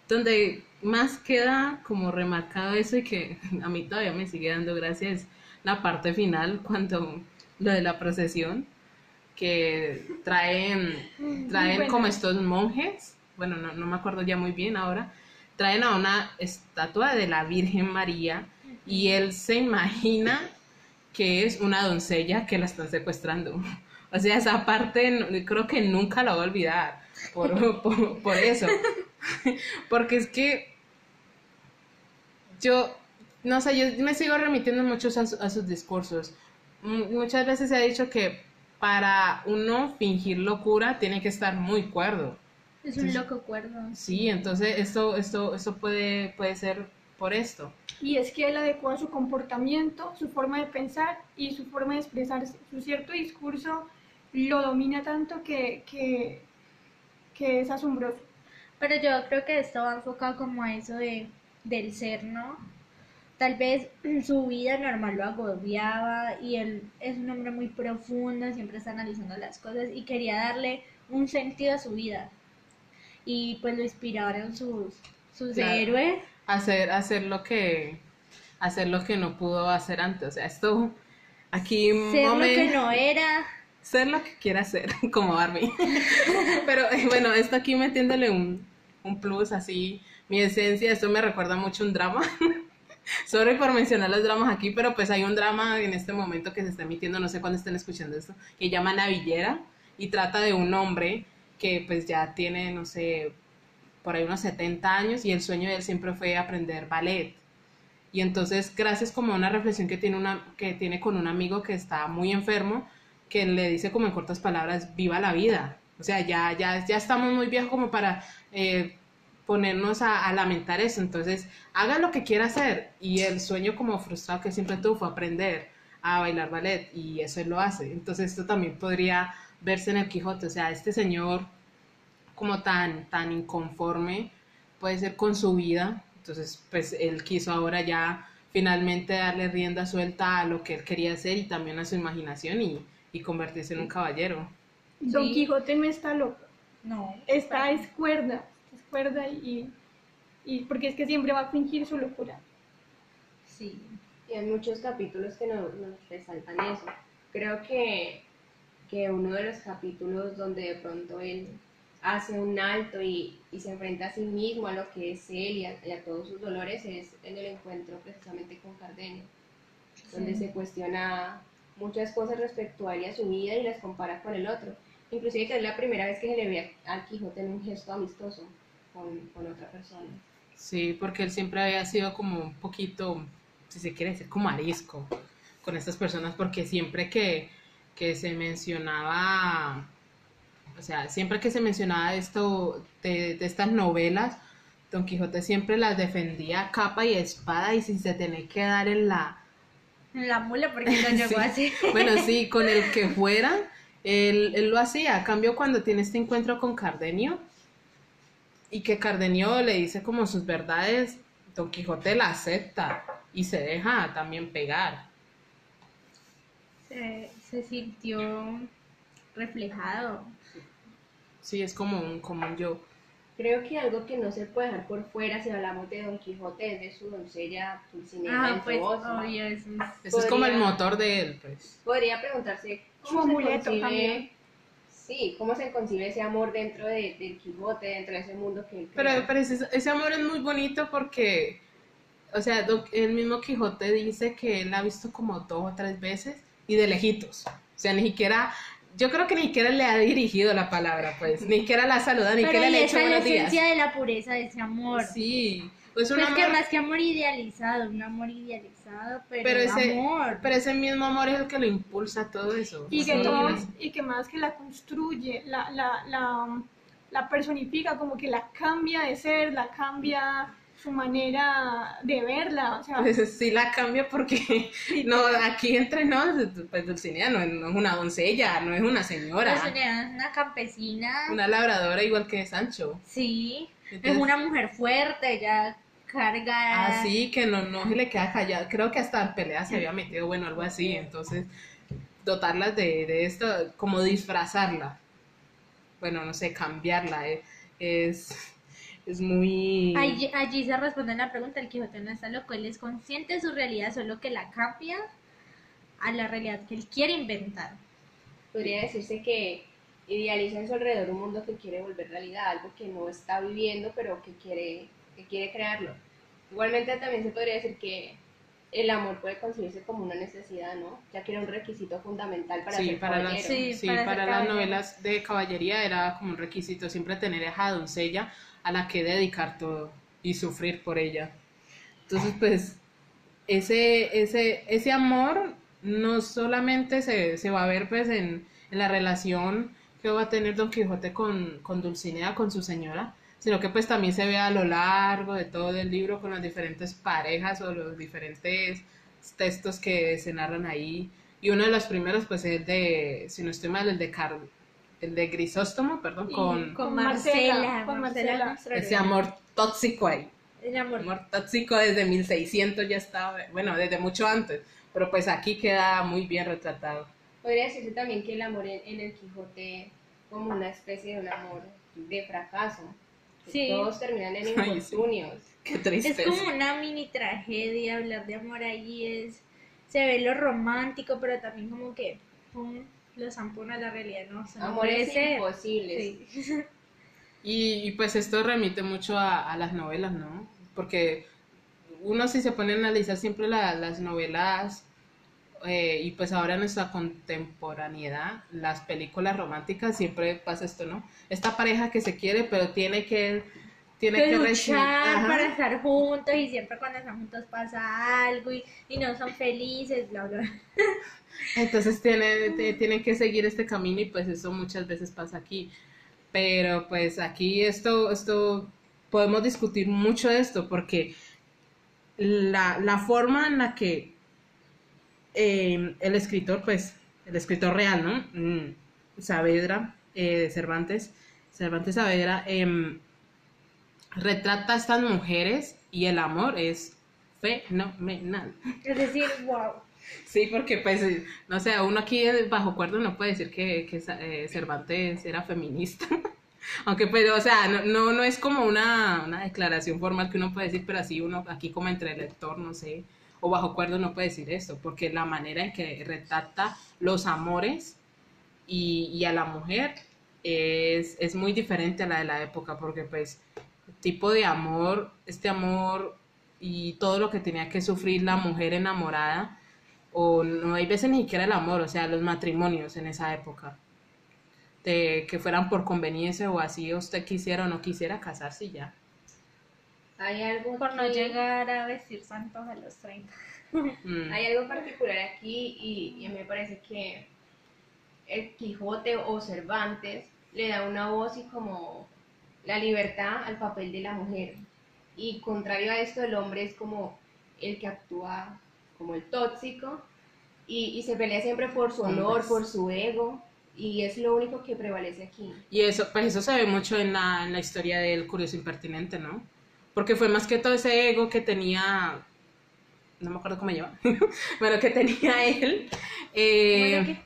donde más queda como remarcado eso y que [LAUGHS] a mí todavía me sigue dando gracias es la parte final cuando lo de la procesión que traen traen buena. como estos monjes, bueno, no, no me acuerdo ya muy bien ahora, traen a una estatua de la Virgen María y él se imagina que es una doncella que la están secuestrando. [LAUGHS] O sea, esa parte creo que nunca la voy a olvidar por, [LAUGHS] por, por eso. [LAUGHS] Porque es que yo, no sé, yo me sigo remitiendo mucho a, a sus discursos. M- Muchas veces se ha dicho que para uno fingir locura tiene que estar muy cuerdo. Es un loco cuerdo. Sí, entonces esto, esto, esto puede, puede ser por esto. Y es que él adecua su comportamiento, su forma de pensar y su forma de expresarse. Su cierto discurso lo domina tanto que, que, que es asombroso. Pero yo creo que esto va enfocado como a eso de, del ser, ¿no? Tal vez [CLEARS THROAT] su vida normal lo agobiaba y él es un hombre muy profundo, siempre está analizando las cosas y quería darle un sentido a su vida. Y pues lo inspiraron sus, sus Claro. héroes. hacer, hacer lo que hacer lo que no pudo hacer antes. O sea, esto aquí Ser lo que no era. ser lo que quiera ser, [LAUGHS] como Barbie. [LAUGHS] Pero eh, bueno, esto aquí metiéndole un, un plus así, mi esencia, esto me recuerda mucho un drama. [LAUGHS] Sorry por mencionar los dramas aquí, pero pues hay un drama en este momento que se está emitiendo, no sé cuándo estén escuchando esto, que llama Navillera y trata de un hombre que pues ya tiene, no sé, por ahí unos 70 años y el sueño de él siempre fue aprender ballet. Y entonces, gracias como a una reflexión que tiene, una, que tiene con un amigo que está muy enfermo, que le dice como en cortas palabras, viva la vida. O sea, ya, ya, ya estamos muy viejos como para eh, ponernos a, a lamentar eso. Entonces, haga lo que quiera hacer. Y el sueño como frustrado que siempre tuvo fue aprender a bailar ballet y eso él lo hace. Entonces, esto también podría verse en el Quijote. O sea, este señor como tan, tan inconforme puede ser con su vida. Entonces, pues él quiso ahora ya finalmente darle rienda suelta a lo que él quería hacer y también a su imaginación y, y convertirse en un caballero. Don Sí. Quijote no está loco, No. está es cuerda, cuerda y, y porque es que siempre va a fingir su locura. Sí. Y hay muchos capítulos que nos, nos resaltan eso. Creo que, que uno de los capítulos donde de pronto él hace un alto y, y se enfrenta a sí mismo, a lo que es él y a, y a todos sus dolores, es en el encuentro precisamente con Cardenio, donde se cuestiona muchas cosas respecto a él y a su vida y las compara con el otro. Inclusive que es la primera vez que se le ve al Quijote en un gesto amistoso con, con otra persona. Sí, porque él siempre había sido como un poquito, si se quiere decir, como arisco con estas personas, porque siempre que, que se mencionaba, o sea, siempre que se mencionaba esto, de, de estas novelas, Don Quijote siempre las defendía a capa y espada y si se tenía que dar en la... En la mula porque lo [LAUGHS] llegó Sí. así. Bueno, sí, con el que [LAUGHS] fuera, él, él lo hacía. A cambio, cuando tiene este encuentro con Cardenio y que Cardenio le dice como sus verdades, Don Quijote la acepta y se deja también pegar. se, se sintió reflejado. Sí, es como un, como un yo. Creo que algo que no se puede dejar por fuera si hablamos de Don Quijote es de su doncella Dulcinea Ah, pues, obvio, eso es- Eso es como el motor de él, pues. Podría preguntarse cómo se amuleto concibe, también. Sí, cómo se concibe ese amor dentro de, del Quijote, dentro de ese mundo que él Pero, crea. pero ese, ese amor es muy bonito porque, o sea, el mismo Quijote dice que él la ha visto como dos o tres veces y de lejitos. O sea, ni siquiera, yo creo que ni siquiera le ha dirigido la palabra, pues, ni siquiera la ha saludado, ni Pero siquiera le ha hecho es la buenos días. esencia de la pureza de ese amor. Sí, pues un Pues que más que amor idealizado, un amor idealizado, pero, pero ese, amor. pero ese mismo amor es el que lo impulsa todo eso. Y que, Todo lo que más, hace. y que más que la construye, la, la, la, la personifica, como que la cambia de ser, la cambia su manera de verla, o sea, Pues sí la cambia porque [LAUGHS] [LAUGHS] no, aquí entre nos, pues Dulcinea no, es- no es una doncella, no es una señora, Pues una, una campesina. una labradora igual que Sancho. Sí. Entonces- es una mujer fuerte, ella carga. Así que no, no se le queda callada. Creo que hasta en pelea se había metido, bueno, algo así. Entonces, dotarlas de, de esto, como disfrazarla. Bueno, no sé, cambiarla. eh, Es, es muy... Allí, allí se responde la pregunta, el Quijote no está loco, él es consciente de su realidad, solo que la cambia a la realidad que él quiere inventar. Podría decirse que idealiza en su alrededor un mundo que quiere volver realidad, algo que no está viviendo, pero que quiere, que quiere crearlo. Igualmente también se podría decir que el amor puede concebirse como una necesidad, ¿no? Ya que era un requisito fundamental para Sí, ser para las. Sí, sí, para las novelas de caballería era como un requisito siempre tener esa doncella a la que dedicar todo y sufrir por ella. Entonces, pues, ese, ese, ese amor no solamente se, se va a ver pues en, en la relación que va a tener Don Quijote con, con Dulcinea, con su señora, sino que pues también se ve a lo largo de todo el libro con las diferentes parejas o los diferentes textos que se narran ahí. Y uno de los primeros pues es el de, si no estoy mal, el de Car el de Grisóstomo, perdón, con Con Marcela, Marcela, con Marcela. nuestra ese amor tóxico ahí. El amor. Amor tóxico desde 1600 ya estaba, bueno, desde mucho antes, pero pues aquí queda muy bien retratado. Podría decirse también que el amor en, en el Quijote como una especie de un amor de fracaso. Sí. Todos terminan en [LAUGHS] Ay, sí. infortunios. Qué Es tristeza. como una mini tragedia hablar de amor ahí es se ve lo romántico pero también como que pum, lo zampona a la realidad no, no puede Amores imposibles. Sí. [LAUGHS] Y, y, pues esto remite mucho a, a las novelas, ¿no? Porque uno si se pone a analizar siempre la- las novelas eh, y pues ahora en nuestra contemporaneidad, las películas románticas siempre pasa esto, ¿no? Esta pareja que se quiere pero tiene que tiene que que luchar para estar juntos y siempre cuando están juntos pasa algo y, y no son felices, bla, bla. [LAUGHS] Entonces tiene, te- tienen que seguir este camino y pues eso muchas veces pasa aquí. Pero pues aquí esto, esto, podemos discutir mucho de esto porque la, la forma en la que eh, el escritor, pues, el escritor real, ¿no? Mm, Saavedra, eh, de Cervantes, Cervantes Saavedra, em, retrata a estas mujeres y el amor es fenomenal. Es decir, wow. Sí, porque pues, eh, no sé, uno aquí eh, bajo cuerdo no puede decir que, que eh, Cervantes era feminista. [LAUGHS] Aunque, pues, o sea, no, no, no es como una, una declaración formal que uno puede decir, pero así uno aquí como entre el lector, no sé, o bajo cuerdo no puede decir esto, porque la manera en que retrata los amores y, y a la mujer es, es muy diferente a la de la época, porque pues tipo de amor, este amor y todo lo que tenía que sufrir la mujer enamorada, o no hay veces ni siquiera el amor, o sea, los matrimonios en esa época, de que fueran por conveniencia o así usted quisiera o no quisiera casarse y ya. Hay algo Por no que- llegar a vestir santos a los 30. Mm. [LAUGHS] Hay algo particular aquí y, y me parece que el Quijote o Cervantes le da una voz y como la libertad al papel de la mujer. Y contrario a esto, el hombre es como el que actúa como el tóxico y, y se pelea siempre por su honor, por su ego. Y es lo único que prevalece aquí. Y eso, pues eso se ve mucho en la, en la historia del curioso impertinente, ¿no? Porque fue más que todo ese ego que tenía, no me acuerdo cómo se llama, [LAUGHS] bueno, que tenía él, eh, Bueno,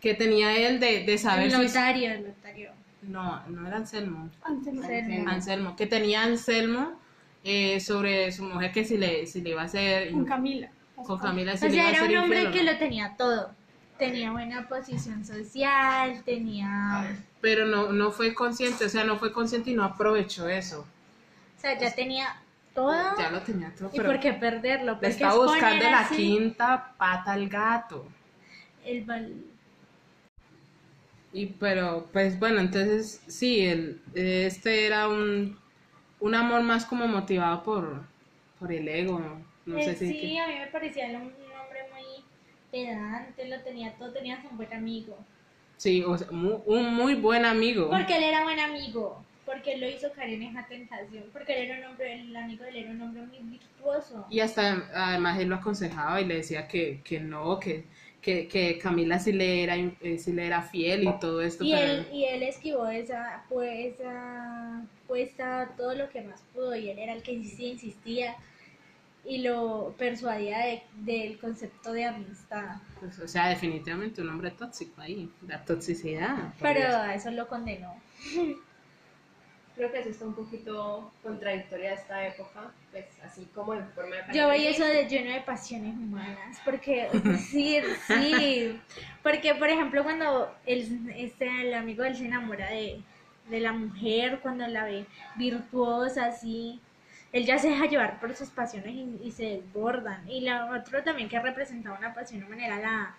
que tenía él de, de saber el si... notario, el notario. No, no era Anselmo. Anselmo. Anselmo. Anselmo, que tenía Anselmo eh, sobre su mujer que si le, si le iba a hacer... Con Camila. con Camila si O sea, era un hombre que no. lo tenía todo. Tenía buena posición social, tenía... Pero no, no fue consciente, o sea, no fue consciente y no aprovechó eso. O sea, ya tenía todo. Ya lo tenía todo, ¿Y por qué perderlo? le Porque está es poner buscando la así quinta pata al gato. El val- Y pero, pues bueno, entonces sí, el, este era un, un amor más como motivado por, por el ego, no, No Eh, sé si... sí, a mí me parecía un, un hombre muy pedante, lo tenía todo, tenía un buen amigo. Sí, o sea, mu- un muy buen amigo. Porque él era buen amigo. Porque él lo hizo caer en esa tentación, porque él era un hombre, el amigo de él era un hombre muy virtuoso. Y hasta además él lo aconsejaba y le decía que, que no, que, que, que Camila sí le, era, eh, sí le era fiel y todo esto. Y pero él, y él esquivó esa, pues, esa puesta todo lo que más pudo y él era el que sí insistía y lo persuadía de- del concepto de amistad. pues, o sea, definitivamente un hombre tóxico ahí, la toxicidad. Pero a eso lo condenó. [LAUGHS] Creo que eso está un poquito contradictoria esta época, pues así como en forma de Yo veía eso de lleno de pasiones humanas, porque sí, sí, porque por ejemplo cuando el, este, el amigo él se enamora de, de la mujer, cuando la ve virtuosa, así, él ya se deja llevar por sus pasiones y, y se desbordan. Y la otro también que representaba una pasión humana era la,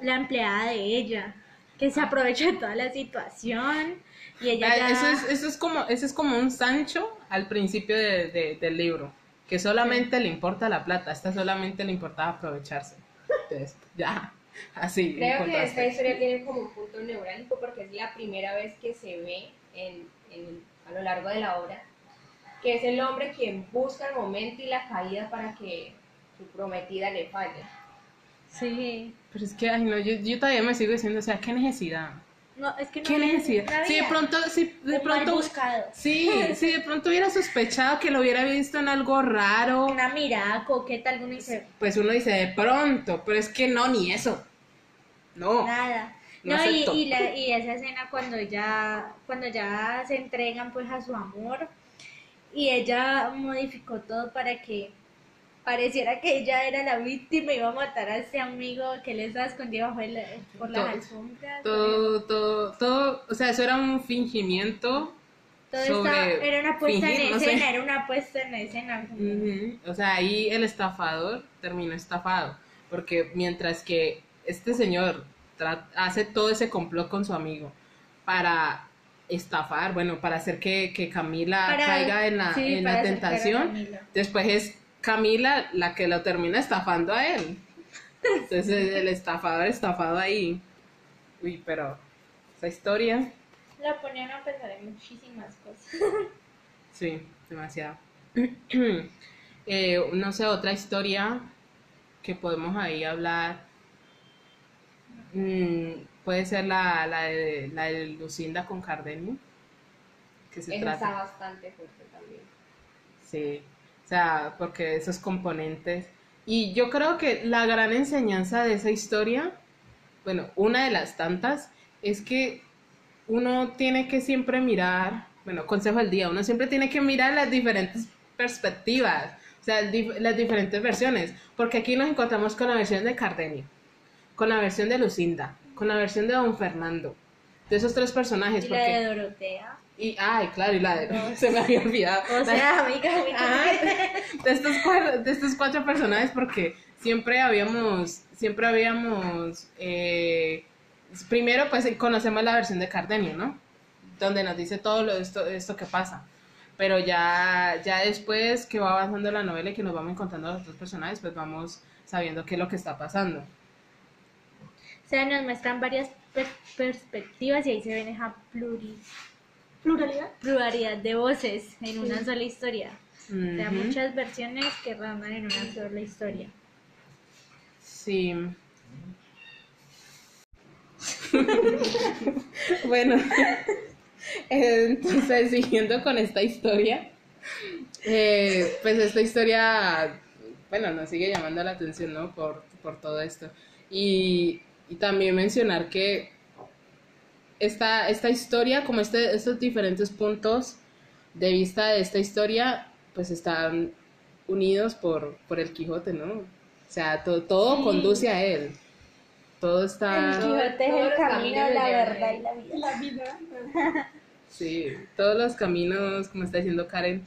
la empleada de ella, que se aprovecha de toda la situación y ella Ah, ya... Eso es, eso es como, eso es como un Sancho al principio de- de- del libro, que solamente le importa la plata, a esta solamente le importaba aprovecharse. Entonces, ya, así. Creo que esta historia tiene como un punto neurálgico porque es la primera vez que se ve en, en- a lo largo de la obra que es el hombre quien busca el momento y la caída para que su prometida le falle. Sí. Pero es que, ay, no, yo, yo todavía me sigo diciendo, o sea, ¿qué necesidad? No, es que no ¿Qué necesidad? la Si de pronto, si de pronto, buscado. sí, si de pronto hubiera sospechado que lo hubiera visto en algo raro, Una mirada coqueta, alguno dice, pues uno dice de pronto, pero es que no, ni eso. No. nada. No No, y, la, y esa escena cuando ya, cuando ya se entregan pues a su amor y ella modificó todo para que pareciera que ella era la víctima y iba a matar a ese amigo que le estaba escondido bajo el, por las Todo- alfombras. Todo, todo, todo, o sea, eso era un fingimiento. Todo sobre estaba- era una puesta fingir, en no sé. escena, era una puesta en escena. O sea, ahí el estafador terminó estafado, porque mientras que este señor hace todo ese complot con su amigo para estafar, bueno, para hacer que, que Camila Para- caiga en la, sí, en la tentación, después es Camila la que lo termina estafando a él. Entonces el estafador estafado ahí. Uy, pero esa historia, La ponían a pensar en muchísimas cosas. sí, demasiado. [CLEARS THROAT] Eh, no sé, otra historia que podemos ahí hablar. mm, puede ser la, la, de, la de Lucinda con Cardenio. Que se Esa está trata. bastante fuerte también. Sí, o sea, porque esos componentes. Y yo creo que la gran enseñanza de esa historia, bueno, una de las tantas, es que uno tiene que siempre mirar, bueno, consejo del día, uno siempre tiene que mirar las diferentes perspectivas, o sea, las diferentes versiones, porque aquí nos encontramos con la versión de Cardenio, con la versión de Lucinda, con la versión de Don Fernando, de esos tres personajes, Y la porque... de Dorotea. Y, ay, claro, y la de... Se me había olvidado. O sea, amiga, amiga. Ah, de estos cuatro, de estos cuatro personajes porque siempre habíamos siempre habíamos eh, primero pues conocemos la versión de Cardenio no donde nos dice todo lo, esto esto que pasa pero ya ya después que va avanzando la novela y que nos vamos encontrando a los otros personajes pues vamos sabiendo qué es lo que está pasando O sea, nos muestran varias per- perspectivas y ahí se ven esa pluri- Pluralidad. pluralidad de voces en una sola historia. O sea, muchas versiones que rondan en una sola historia. Sí. [LAUGHS] bueno, entonces siguiendo con esta historia, eh, pues esta historia, bueno, nos sigue llamando la atención, ¿no? Por, por todo esto. Y, y también mencionar que esta, esta historia, como este, estos diferentes puntos de vista de esta historia, pues están unidos por, por el Quijote, ¿no? O sea, to- todo Sí. conduce a él. Todo El está... Quijote es el camino, caminos la verdad y la vida. La vida. [LAUGHS] Sí, todos los caminos, como está diciendo Karen,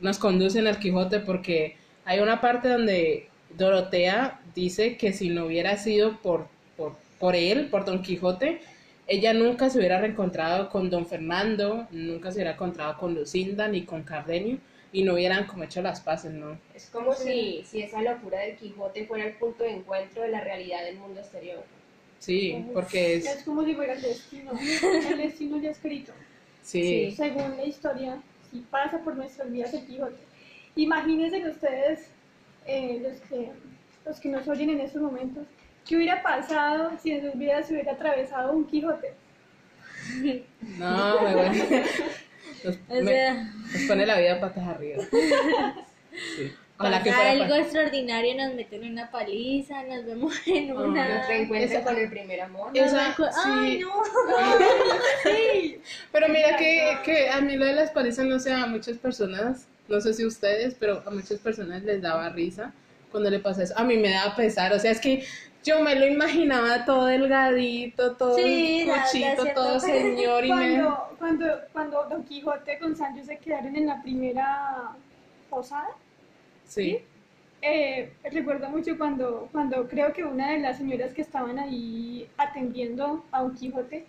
nos conducen al Quijote porque hay una parte donde Dorotea dice que si no hubiera sido por, por, por él, por Don Quijote, ella nunca se hubiera reencontrado con Don Fernando, nunca se hubiera encontrado con Lucinda ni con Cardenio y no hubieran como hecho las paces, ¿no? Es como si, si esa locura del Quijote fuera el punto de encuentro de la realidad del mundo exterior. Sí, porque es... Es como si fuera el destino. [LAUGHS] El destino ya escrito. Sí. según la historia, si pasa por nuestras vidas el Quijote. Imagínense ustedes, eh, los, que, los que nos oyen en estos momentos, ¿qué hubiera pasado si en sus vidas se hubiera atravesado un Quijote? No, me bueno. [LAUGHS] Nos, O me- sea, nos pone la vida patas arriba. [LAUGHS] Sí. Ojalá que fuera algo pa- extraordinario, nos meten una paliza, nos vemos en Oh, una... Nos reencuentra Esa- con el primer amor. Esa- reencu- ¡Ay, sí. no! [LAUGHS] Sí, Pero mira que, que a mí lo de las palizas, no sé, a muchas personas, no sé si ustedes, pero a muchas personas les daba risa cuando le pasa eso. A mí me daba pesar, o sea, es que yo me lo imaginaba todo delgadito, todo Sí, cochito, todo señor y me... cuando, cuando, cuando Don Quijote con Sancho se quedaron en la primera posada, Sí, eh, recuerdo mucho cuando, cuando creo que una de las señoras que estaban ahí atendiendo a Don Quijote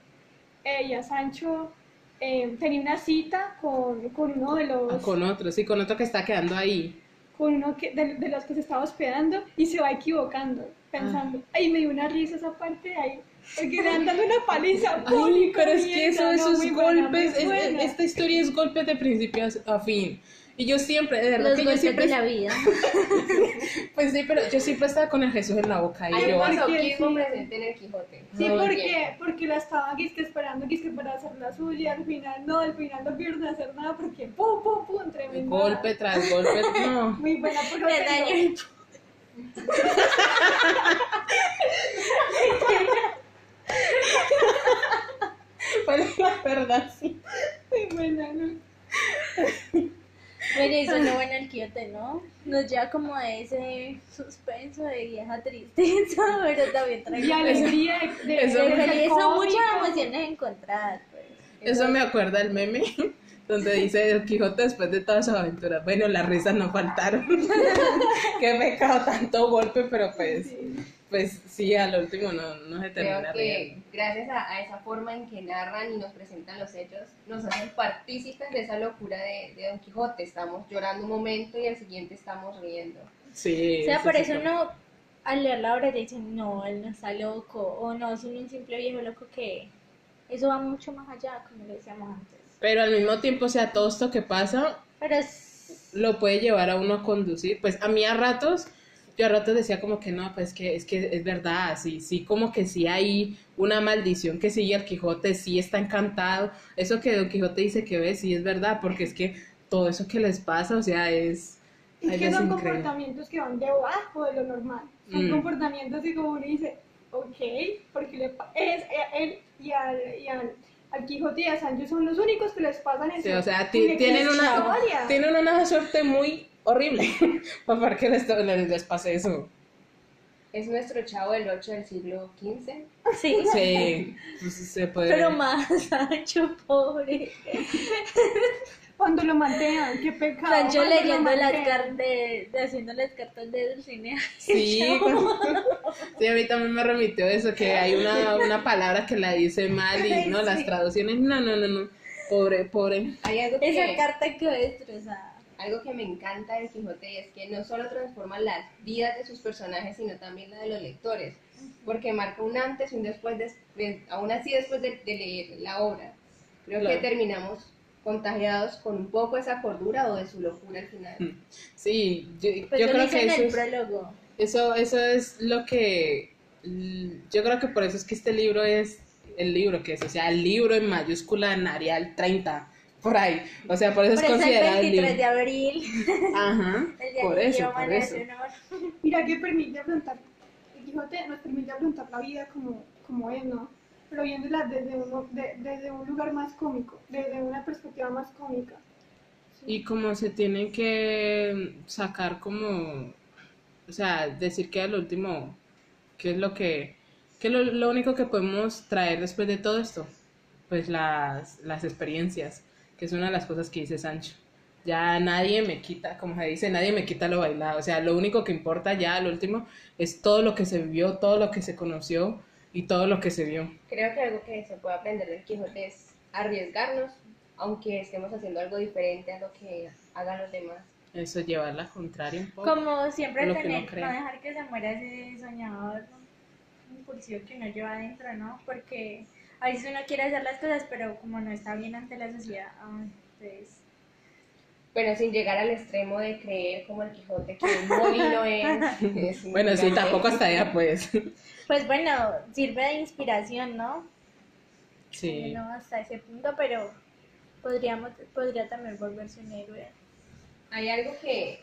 eh, y a Sancho eh, tenía una cita con, con uno de los Ah, con otro, sí, con otro que está quedando ahí. con uno que, de, de los que se estaba hospedando y se va equivocando, pensando, ay, me dio una risa esa parte de ahí, porque le han dado una paliza. Ay, pero es que eso, no, esos muy buena, golpes, muy es- esta historia es golpes de principio a- fin. Y yo siempre, de verdad Los que yo golpes siempre, de la vida. [LAUGHS] pues sí, pero yo siempre estaba con el Jesús en la boca y Hay yo, Porque masoquismo sí. presente en el Quijote. Sí, Ay, porque, porque la estaba que esperando que para hacer la suya, al final no, al final no vieron hacer nada porque pum, pum, pum, tremendo. golpe tras golpe, [LAUGHS] no. Muy buena, pero Me daño el- Bueno, la verdad, sí. muy buena, ¿no? Bueno, eso es lo bueno del Quijote, ¿no? Nos lleva como a ese suspenso de vieja tristeza, [LAUGHS] pero también trae Y alegría de, de, [LAUGHS] Eso- de de feliz, son muchas emociones encontradas, pues. Eso me acuerda el meme donde dice el Quijote después de todas sus aventuras. Bueno, las risas no faltaron. [LAUGHS] Qué pecado tanto golpe, pero pues, pues sí, al último no, no se Creo termina que riendo. gracias a, a esa forma en que narran y nos presentan los hechos, nos hacen partícipes de esa locura de, de Don Quijote. Estamos llorando un momento y al siguiente estamos riendo. Sí. O sea, por eso no, al leer la obra te dicen, no, él no está loco, o no, es un simple viejo loco que eso va mucho más allá, como lo decíamos antes. Pero al mismo tiempo, o sea, todo esto que pasa Pero es... lo puede llevar a uno a conducir. Pues a mí a ratos, yo a ratos decía como que no, pues que es que es verdad, sí, sí, como que sí hay una maldición que sigue al Quijote, sí está encantado. Eso que Don Quijote dice que ve, sí es verdad, porque es que todo eso que les pasa, o sea, es... Ay, que es son increíble. comportamientos que van debajo de lo normal. Son Mm. comportamientos y como uno dice, ok, porque le es, él y al, y al, al Quijote y a Sancho son los únicos que les pasan eso. Sí, o sea, ti- tienen una, tienen una suerte muy horrible [LAUGHS] para que les, les, les pase eso. Es nuestro chavo del 8 del siglo XV. Sí, Sí, pues se puede. pero más [LAUGHS] Sancho, pobre. Cuando lo mantean, qué pecado. Sancho leyendo las cartas, de, de haciendo las cartas de Dulcinea. [LAUGHS] Sí, [LAUGHS] cuando- sí, a mí también me remitió eso, que hay una, una palabra que la dice mal y no, las traducciones, no, no, no, no, pobre, pobre. Hay algo que, Esa carta quedó destrozada. algo que me encanta del Quijote es que no solo transforma las vidas de sus personajes, sino también la de los lectores, porque marca un antes y un después, de, de- aún así después de, de leer la obra. Creo Claro. que terminamos contagiados con un poco esa cordura o de su locura al final. Sí, yo, Pues yo yo creo que eso el es, eso, eso es lo que, yo creo que por eso es que este libro es el libro que es, o sea, el libro en mayúscula en Arial 30, por ahí, o sea, por eso Por es eso el considerado el 23 libro. de abril, Ajá, [LAUGHS] el día por eso, por eso. Mira que permite afrontar, el Quijote nos permite afrontar la vida como, como es, ¿no? Pero viéndola desde, uno, de- desde un lugar más cómico, desde una perspectiva más cómica. Y como se tiene que sacar como, o sea, decir que al último, ¿qué es lo que, qué es lo, lo único que podemos traer después de todo esto? Pues las, las experiencias, que es una de las cosas que dice Sancho. Ya nadie me quita, como se dice, nadie me quita lo bailado. O sea, lo único que importa ya al último es todo lo que se vivió, todo lo que se conoció y todo lo que se vio. Creo que algo que se puede aprender del Quijote es arriesgarnos, aunque estemos haciendo algo diferente a lo que hagan los demás. Eso llevar la contraria un poco. Como siempre Lo que tener, no dejar que se muera ese soñador impulsivo que uno lleva adentro, ¿no? Porque a veces uno quiere hacer las cosas, pero como no está bien ante la sociedad, ay, entonces... Pero sin llegar al extremo de creer como el Quijote que un molino es. [LAUGHS] es Bueno, sí, tampoco hasta allá, pues. [LAUGHS] Pues bueno, sirve de inspiración, ¿no? Sí. No hasta ese punto, pero podríamos, podría también volverse un héroe. Hay algo que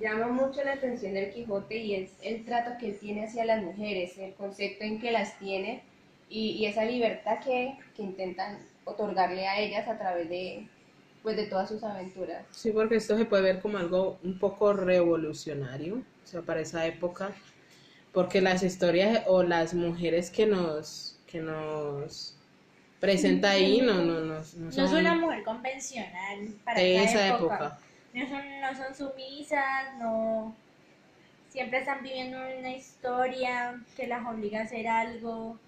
llama mucho la atención del Quijote y es el trato que él tiene hacia las mujeres, el concepto en que las tiene y, y esa libertad que, que intentan otorgarle a ellas a través de, pues, de todas sus aventuras. Sí, porque esto se puede ver como algo un poco revolucionario, o sea, para esa época, porque las historias o las mujeres que nos, que nos presenta ahí no, no, no, no No son es una mujer convencional para de esa, época. época. No son, no son sumisas, no... Siempre están viviendo una historia que las obliga a hacer algo.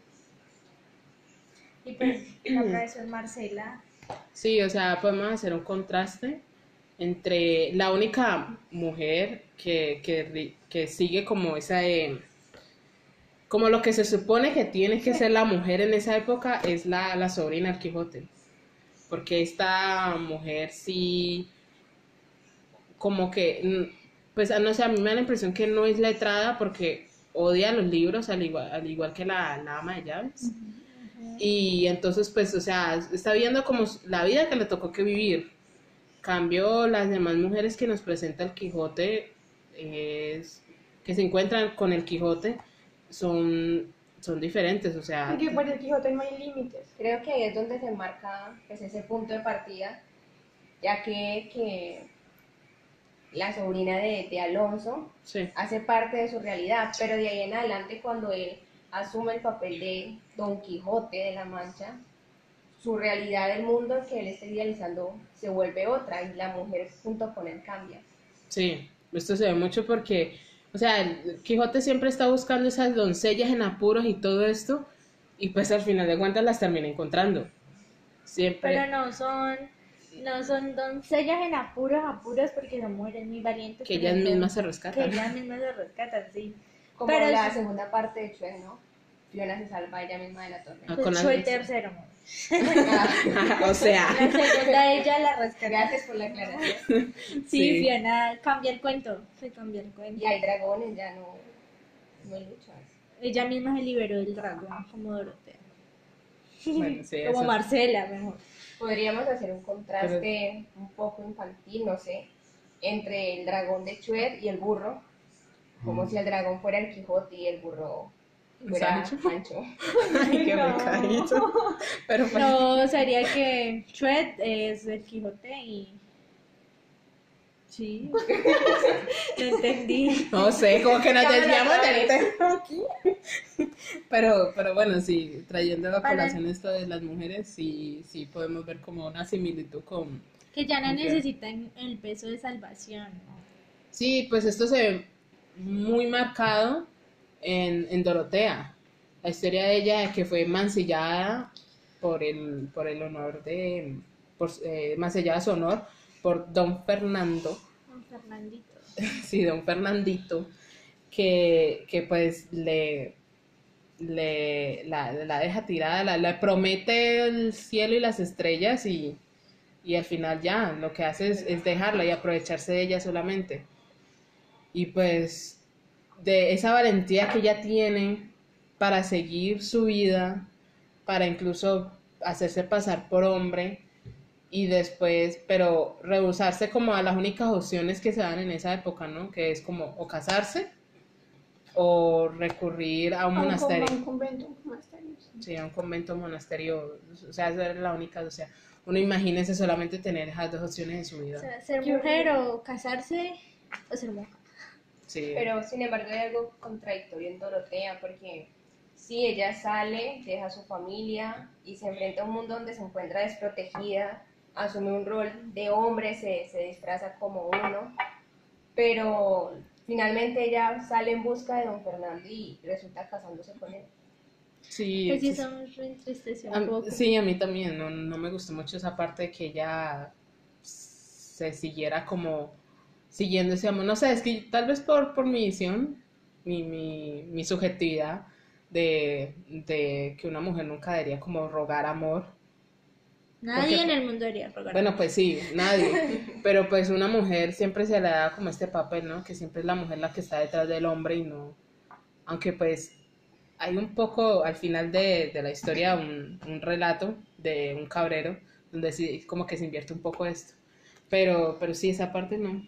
Y pues [CLEARS THROAT] la es Marcela. Sí, o sea, podemos hacer un contraste entre la única mujer que, que, que sigue como esa, eh, como lo que se supone que tiene que ser la mujer en esa época es la, la sobrina del Quijote. Porque esta mujer sí, como que, pues no sé, a mí me da la impresión que no es letrada porque odia los libros al igual, al igual que la, la ama de llaves. Y entonces, pues, o sea, está viendo como la vida que le tocó que vivir. Cambio, las demás mujeres que nos presenta el Quijote, es, que se encuentran con el Quijote, son, son diferentes, o sea, Porque por el Quijote no hay límites. Creo que ahí es donde se marca pues, ese punto de partida, ya que, que la sobrina de, de Alonso sí, hace parte de su realidad, pero de ahí en adelante cuando él asume el papel de Don Quijote de la Mancha, su realidad del mundo que él está idealizando se vuelve otra y la mujer junto con él cambia. sí, esto se ve mucho porque, o sea, el Quijote siempre está buscando esas doncellas en apuros y todo esto, y pues al final de cuentas las termina encontrando. Siempre. Pero no son, no son doncellas en apuros, apuros, porque son mujeres muy valientes. que ellas mismas se Que rescatan. ellas mismas se rescatan, sí. Como Pero la es- segunda parte de Chuen, ¿no? Fiona se salva ella misma de la Ah, tormenta. con fue el tercero, amor. O sea, La segunda ella la rescata. Gracias por la aclaración. Sí, Sí. Fiona cambia el cuento. Se cambia el cuento. Y hay dragones, ya no, no hay luchas. Ella misma se liberó del dragón, como Dorotea. bueno, sí, como eso- Marcela, mejor. Podríamos hacer un contraste un poco infantil, no sé, entre el dragón de Chuer y el burro, como si el dragón fuera el Quijote y el burro Sancho. [LAUGHS] Ay, qué No. pecadito. Pero pues, No, sería que Chouet es el Quijote y... Sí. [LAUGHS] no entendí. no sé, como que nos desviamos del tema aquí. Pero, pero bueno, sí, trayendo a Para- colación esto de las mujeres, sí, sí podemos ver como una similitud con... Que ya no necesitan el peso de salvación, ¿no? Sí, pues esto se ve muy marcado en, en Dorotea. La historia de ella que fue mancillada por el, por el honor de... Por, eh, mancillada su honor por don Fernando. Don Fernandito. [LAUGHS] Sí, don Fernandito, que, que pues le, le la, la deja tirada, la, le promete el cielo y las estrellas y, y al final ya lo que hace es, es dejarla y aprovecharse de ella solamente. Y pues de esa valentía que ella tiene para seguir su vida, para incluso hacerse pasar por hombre y después, pero rehusarse como a las únicas opciones que se dan en esa época, ¿no? Que es como o casarse o recurrir a un A un, monasterio. a un convento, un monasterio. sí. A un convento, un monasterio, o sea, esa era la única, o sea, uno imagínese solamente tener esas dos opciones en su O vida. sea, ser mujer o casarse o ser monja. Sí, Pero sin embargo hay algo contradictorio en Dorotea porque si ella sale, deja a su familia y se enfrenta a un mundo donde se encuentra desprotegida, asume un rol de hombre, se, se disfraza como uno, pero finalmente ella sale en busca de don Fernando y resulta casándose con él. sí, Pues sí, sí, eso me entristeció A- un poco. sí, a mí también, no, no me gustó mucho esa parte de que ella se siguiera como siguiendo ese amor. No sé, es que tal vez por, por mi visión, mi, mi, mi subjetividad, de, de que una mujer nunca debería como rogar amor. Nadie Porque- en el mundo debería rogar. Bueno, pues sí, nadie. [LAUGHS] Pero pues una mujer siempre se le da como este papel, ¿no? Que siempre es la mujer la que está detrás del hombre y no. Aunque pues hay un poco al final de, de la historia un, un relato de un cabrero donde sí como que se invierte un poco esto. Pero, pero sí, esa parte no.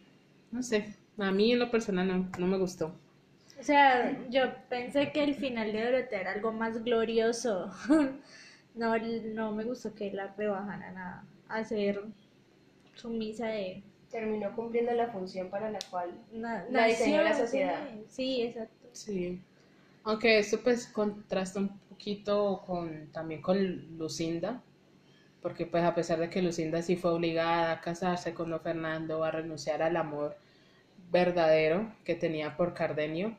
No sé. A mí en lo personal no, no me gustó. O sea, yo pensé que el final de Dorotea era algo más glorioso. [LAUGHS] No, no me gustó que la rebajaran a, a ser sumisa de Terminó cumpliendo la función para la cual na- La diseñó la sociedad. Sí, sí, exacto. Sí. Aunque esto pues contrasta un poquito con también con Lucinda, porque pues a pesar de que Lucinda sí fue obligada a casarse con Don Fernando, a renunciar al amor verdadero que tenía por Cardenio,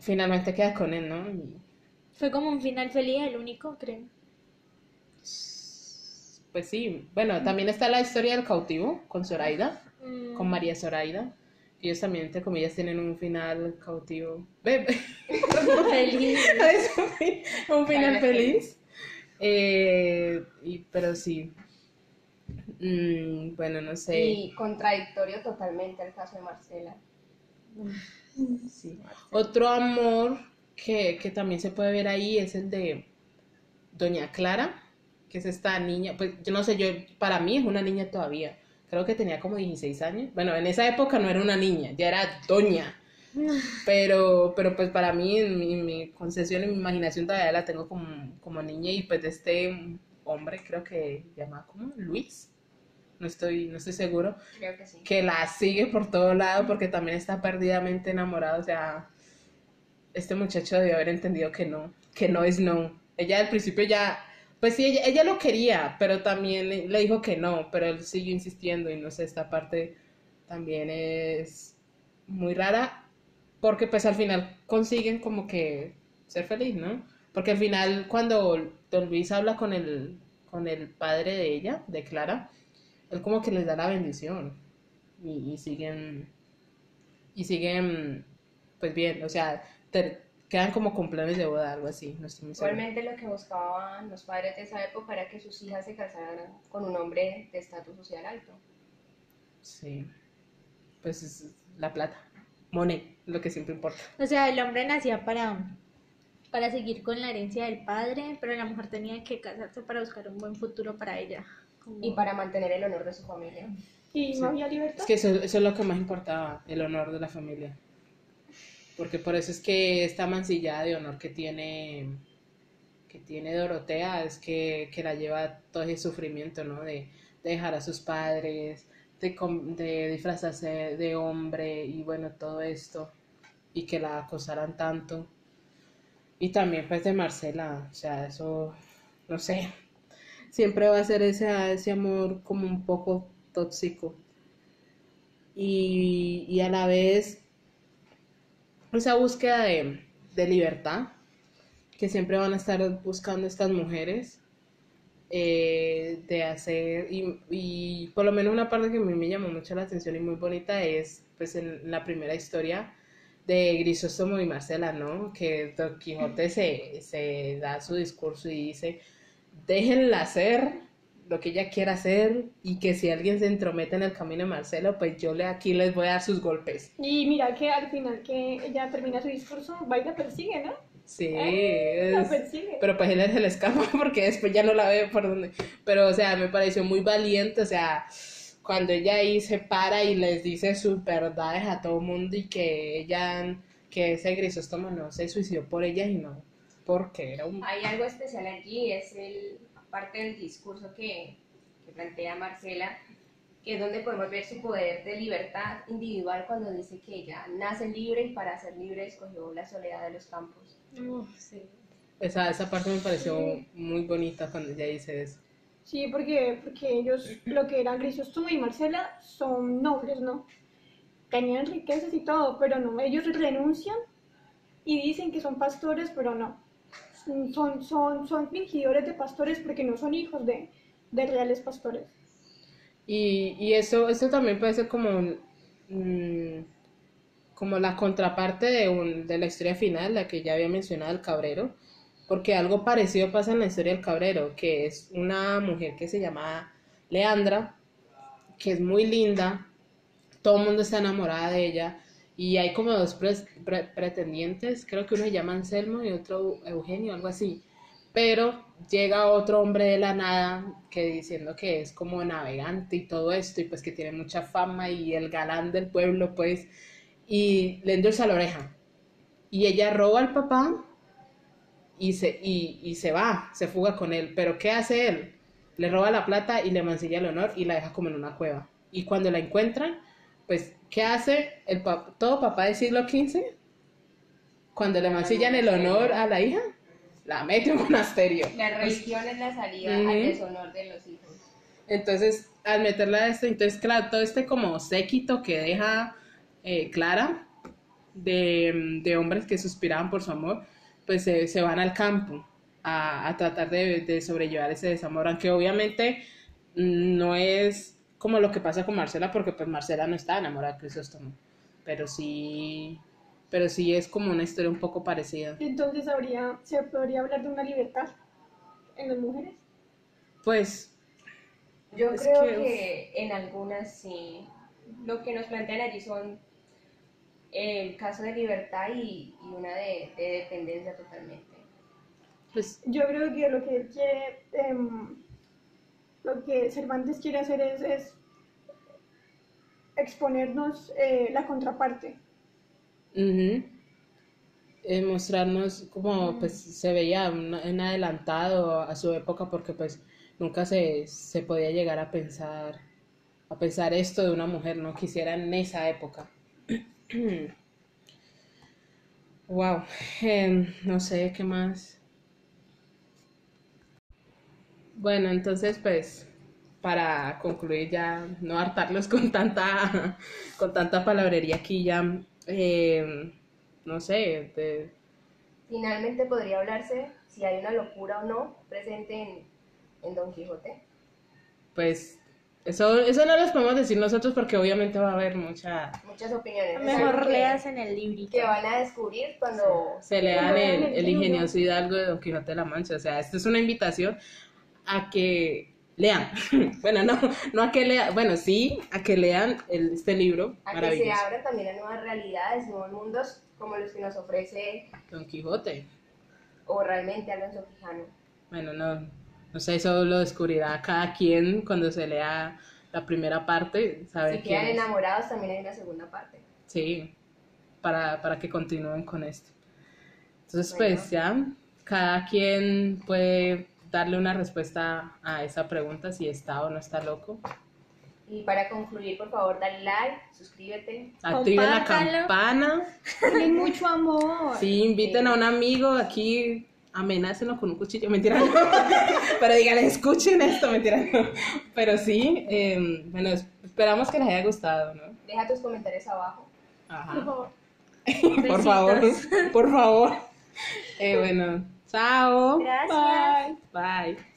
finalmente queda con él, ¿no? Y, Fue como un final feliz, el único, creo. pues sí, bueno, también está la historia del cautivo con Zoraida, Mm, con María Zoraida. Ellos también, entre comillas, tienen un final cautivo. Ve. [LAUGHS] Feliz. [LAUGHS] un final feliz. Eh, y, pero sí. Mm, bueno, no sé. y contradictorio totalmente al caso de Marcela. sí. Otro amor que, que también se puede ver ahí es el de Doña Clara, que es esta niña. Pues yo no sé, yo para mí es una niña todavía. Creo que tenía como 16 años. Bueno, en esa época no era una niña, ya era doña. Pero, pero pues para mí, en mi, mi concesión, en mi imaginación todavía la tengo como, como niña y pues de este hombre, creo que se llama como Luis, no estoy, no estoy seguro, Creo que sí. que la sigue por todo lado porque también está perdidamente enamorado, o sea, este muchacho debió haber entendido que no, que no es no. Ella al principio ya, pues sí, ella, ella lo quería, pero también le, le dijo que no, pero él siguió insistiendo y no sé, esta parte también es muy rara porque pues al final consiguen como que ser feliz, ¿no? Porque al final cuando Don Luis habla con el, con el padre de ella, de Clara, él como que les da la bendición y, y siguen y siguen pues bien, o sea, ter- quedan como con planes de boda, algo así, no estoy muy segura. Igualmente lo que buscaban los padres de esa época era que sus hijas se casaran con un hombre de estatus social alto. Sí, pues es la plata, money, lo que siempre importa. O sea, el hombre nacía para, para seguir con la herencia del padre, pero la mujer tenía que casarse para buscar un buen futuro para ella. Como- Y para mantener el honor de su familia. Y Sí. no había libertad. Es que eso, eso es lo que más importaba, el honor de la familia. Porque por eso es que esta mancillada de honor que tiene, que tiene Dorotea es que, que la lleva todo ese sufrimiento, ¿no? De, de dejar a sus padres, de, de disfrazarse de hombre y bueno, todo esto. Y que la acosaran tanto. Y también pues de Marcela, o sea, eso, no sé, siempre va a ser ese, ese amor como un poco tóxico. Y, y a la vez esa búsqueda de, de libertad que siempre van a estar buscando estas mujeres eh, de hacer y, y por lo menos una parte que a mí me llamó mucho la atención y muy bonita es pues en la primera historia de Grisóstomo y Marcela, ¿no? Que Don Quijote se, se da su discurso y dice, déjenla hacer lo que ella quiera hacer y que si alguien se entromete en el camino de Marcelo, pues yo le aquí les voy a dar sus golpes. Y mira que al final que ella termina su discurso, va y la persigue, ¿no? Sí, Eh, La es- persigue. pero pues él se le escapa [LAUGHS] porque después ya no la ve por donde. Pero, o sea, me pareció muy valiente, o sea, cuando ella ahí se para y les dice sus verdades a todo mundo y que ella, que ese Grisóstomo no se suicidó por ella y no porque era un... Hay algo especial allí, es el parte del discurso que, que plantea Marcela, que es donde podemos ver su poder de libertad individual cuando dice que ella nace libre y para ser libre escogió la soledad de los campos. Uf, sí. Esa, esa parte me pareció muy bonita cuando ella dice eso. Sí, porque, porque ellos, lo que eran Grisóstomo y Marcela, son nobles, ¿no? Tenían riquezas y todo, pero no, ellos renuncian y dicen que son pastores, pero no. Son, son, son fingidores de pastores porque no son hijos de, de reales pastores. Y, y eso, eso también puede ser como un, mm, como la contraparte de, un, de la historia final, la que ya había mencionado, el cabrero, porque algo parecido pasa en la historia del cabrero, que es una mujer que se llama Leandra, que es muy linda, todo el mundo está enamorada de ella, y hay como dos pre- pre- pretendientes, creo que uno se llama Anselmo y otro Eugenio, algo así. Pero llega otro hombre de la nada que diciendo que es como navegante y todo esto, y pues que tiene mucha fama y el galán del pueblo, pues, y le endulza la oreja. Y ella roba al papá y se, y, y se va, se fuga con él. Pero ¿qué hace él? Le roba la plata y le mancilla el honor y la deja como en una cueva. Y cuando la encuentran, pues, ¿qué hace el pa- todo papá del siglo XV? Cuando le mancillan el honor a la hija, la mete en un monasterio. La religión es la salida Ujú. al deshonor de los hijos. Entonces, al meterla a esto, entonces, claro, todo este como séquito que deja eh, Clara de, de hombres que suspiraban por su amor, pues se, se van al campo a, a tratar de, de sobrellevar ese desamor, aunque obviamente no es como lo que pasa con Marcela, porque pues Marcela no está enamorada de Crisóstomo, pero sí, pero sí es como una historia un poco parecida. Entonces habría, se podría hablar de una libertad en las mujeres. Pues, Yo creo que, que, en algunas sí. Lo que nos plantean allí son el caso de libertad y, y una de, de dependencia totalmente. pues Yo creo que lo que él quiere, em, lo que Cervantes quiere hacer es, es exponernos eh, la contraparte. Ujú. Eh, mostrarnos como pues se veía un, un adelantado a su época porque pues nunca se, se podía llegar a pensar a pensar esto de una mujer, no quisiera en esa época. [CLEARS THROAT] Wow, no sé qué más. Bueno, entonces pues para concluir ya, no hartarlos con tanta, [LAUGHS] con tanta palabrería aquí ya, eh, no sé, Finalmente podría hablarse si hay una locura o no presente en, en Don Quijote. pues eso, eso no los podemos decir nosotros porque obviamente va a haber mucha, Muchas opiniones. Es Mejor leas en el librito. que van a descubrir cuando se lean el, el ingenioso hidalgo de Don Quijote de la Mancha, o sea, esto es una invitación a que lean, [LAUGHS] bueno, no, no a que lean, bueno, sí, a que lean el- este libro a que se abran también a nuevas realidades, nuevos mundos como los que nos ofrece Don Quijote. o realmente Alonso Quijano. Bueno, no, no sé, eso lo descubrirá cada quien cuando se lea la primera parte, saber Si quedan es. enamorados también hay una segunda parte. Sí, para, para que continúen con esto. Entonces, Bueno. pues ya, cada quien puede darle una respuesta a esa pregunta, si está o no está loco. Y para concluir, por favor, dale like, suscríbete. Activen la Compártanlo. campana. Tienen mucho amor. Sí, inviten a un amigo aquí, amenácenlo con un cuchillo, [LAUGHS] mentira, no. Pero díganle, escuchen esto, mentira, no. Pero sí, eh, bueno, es- esperamos que les haya gustado, ¿no? Deja tus comentarios abajo. Por Ajá. favor. Por favor, por favor. Eh, bueno, chao. Gracias. Bye. Bye.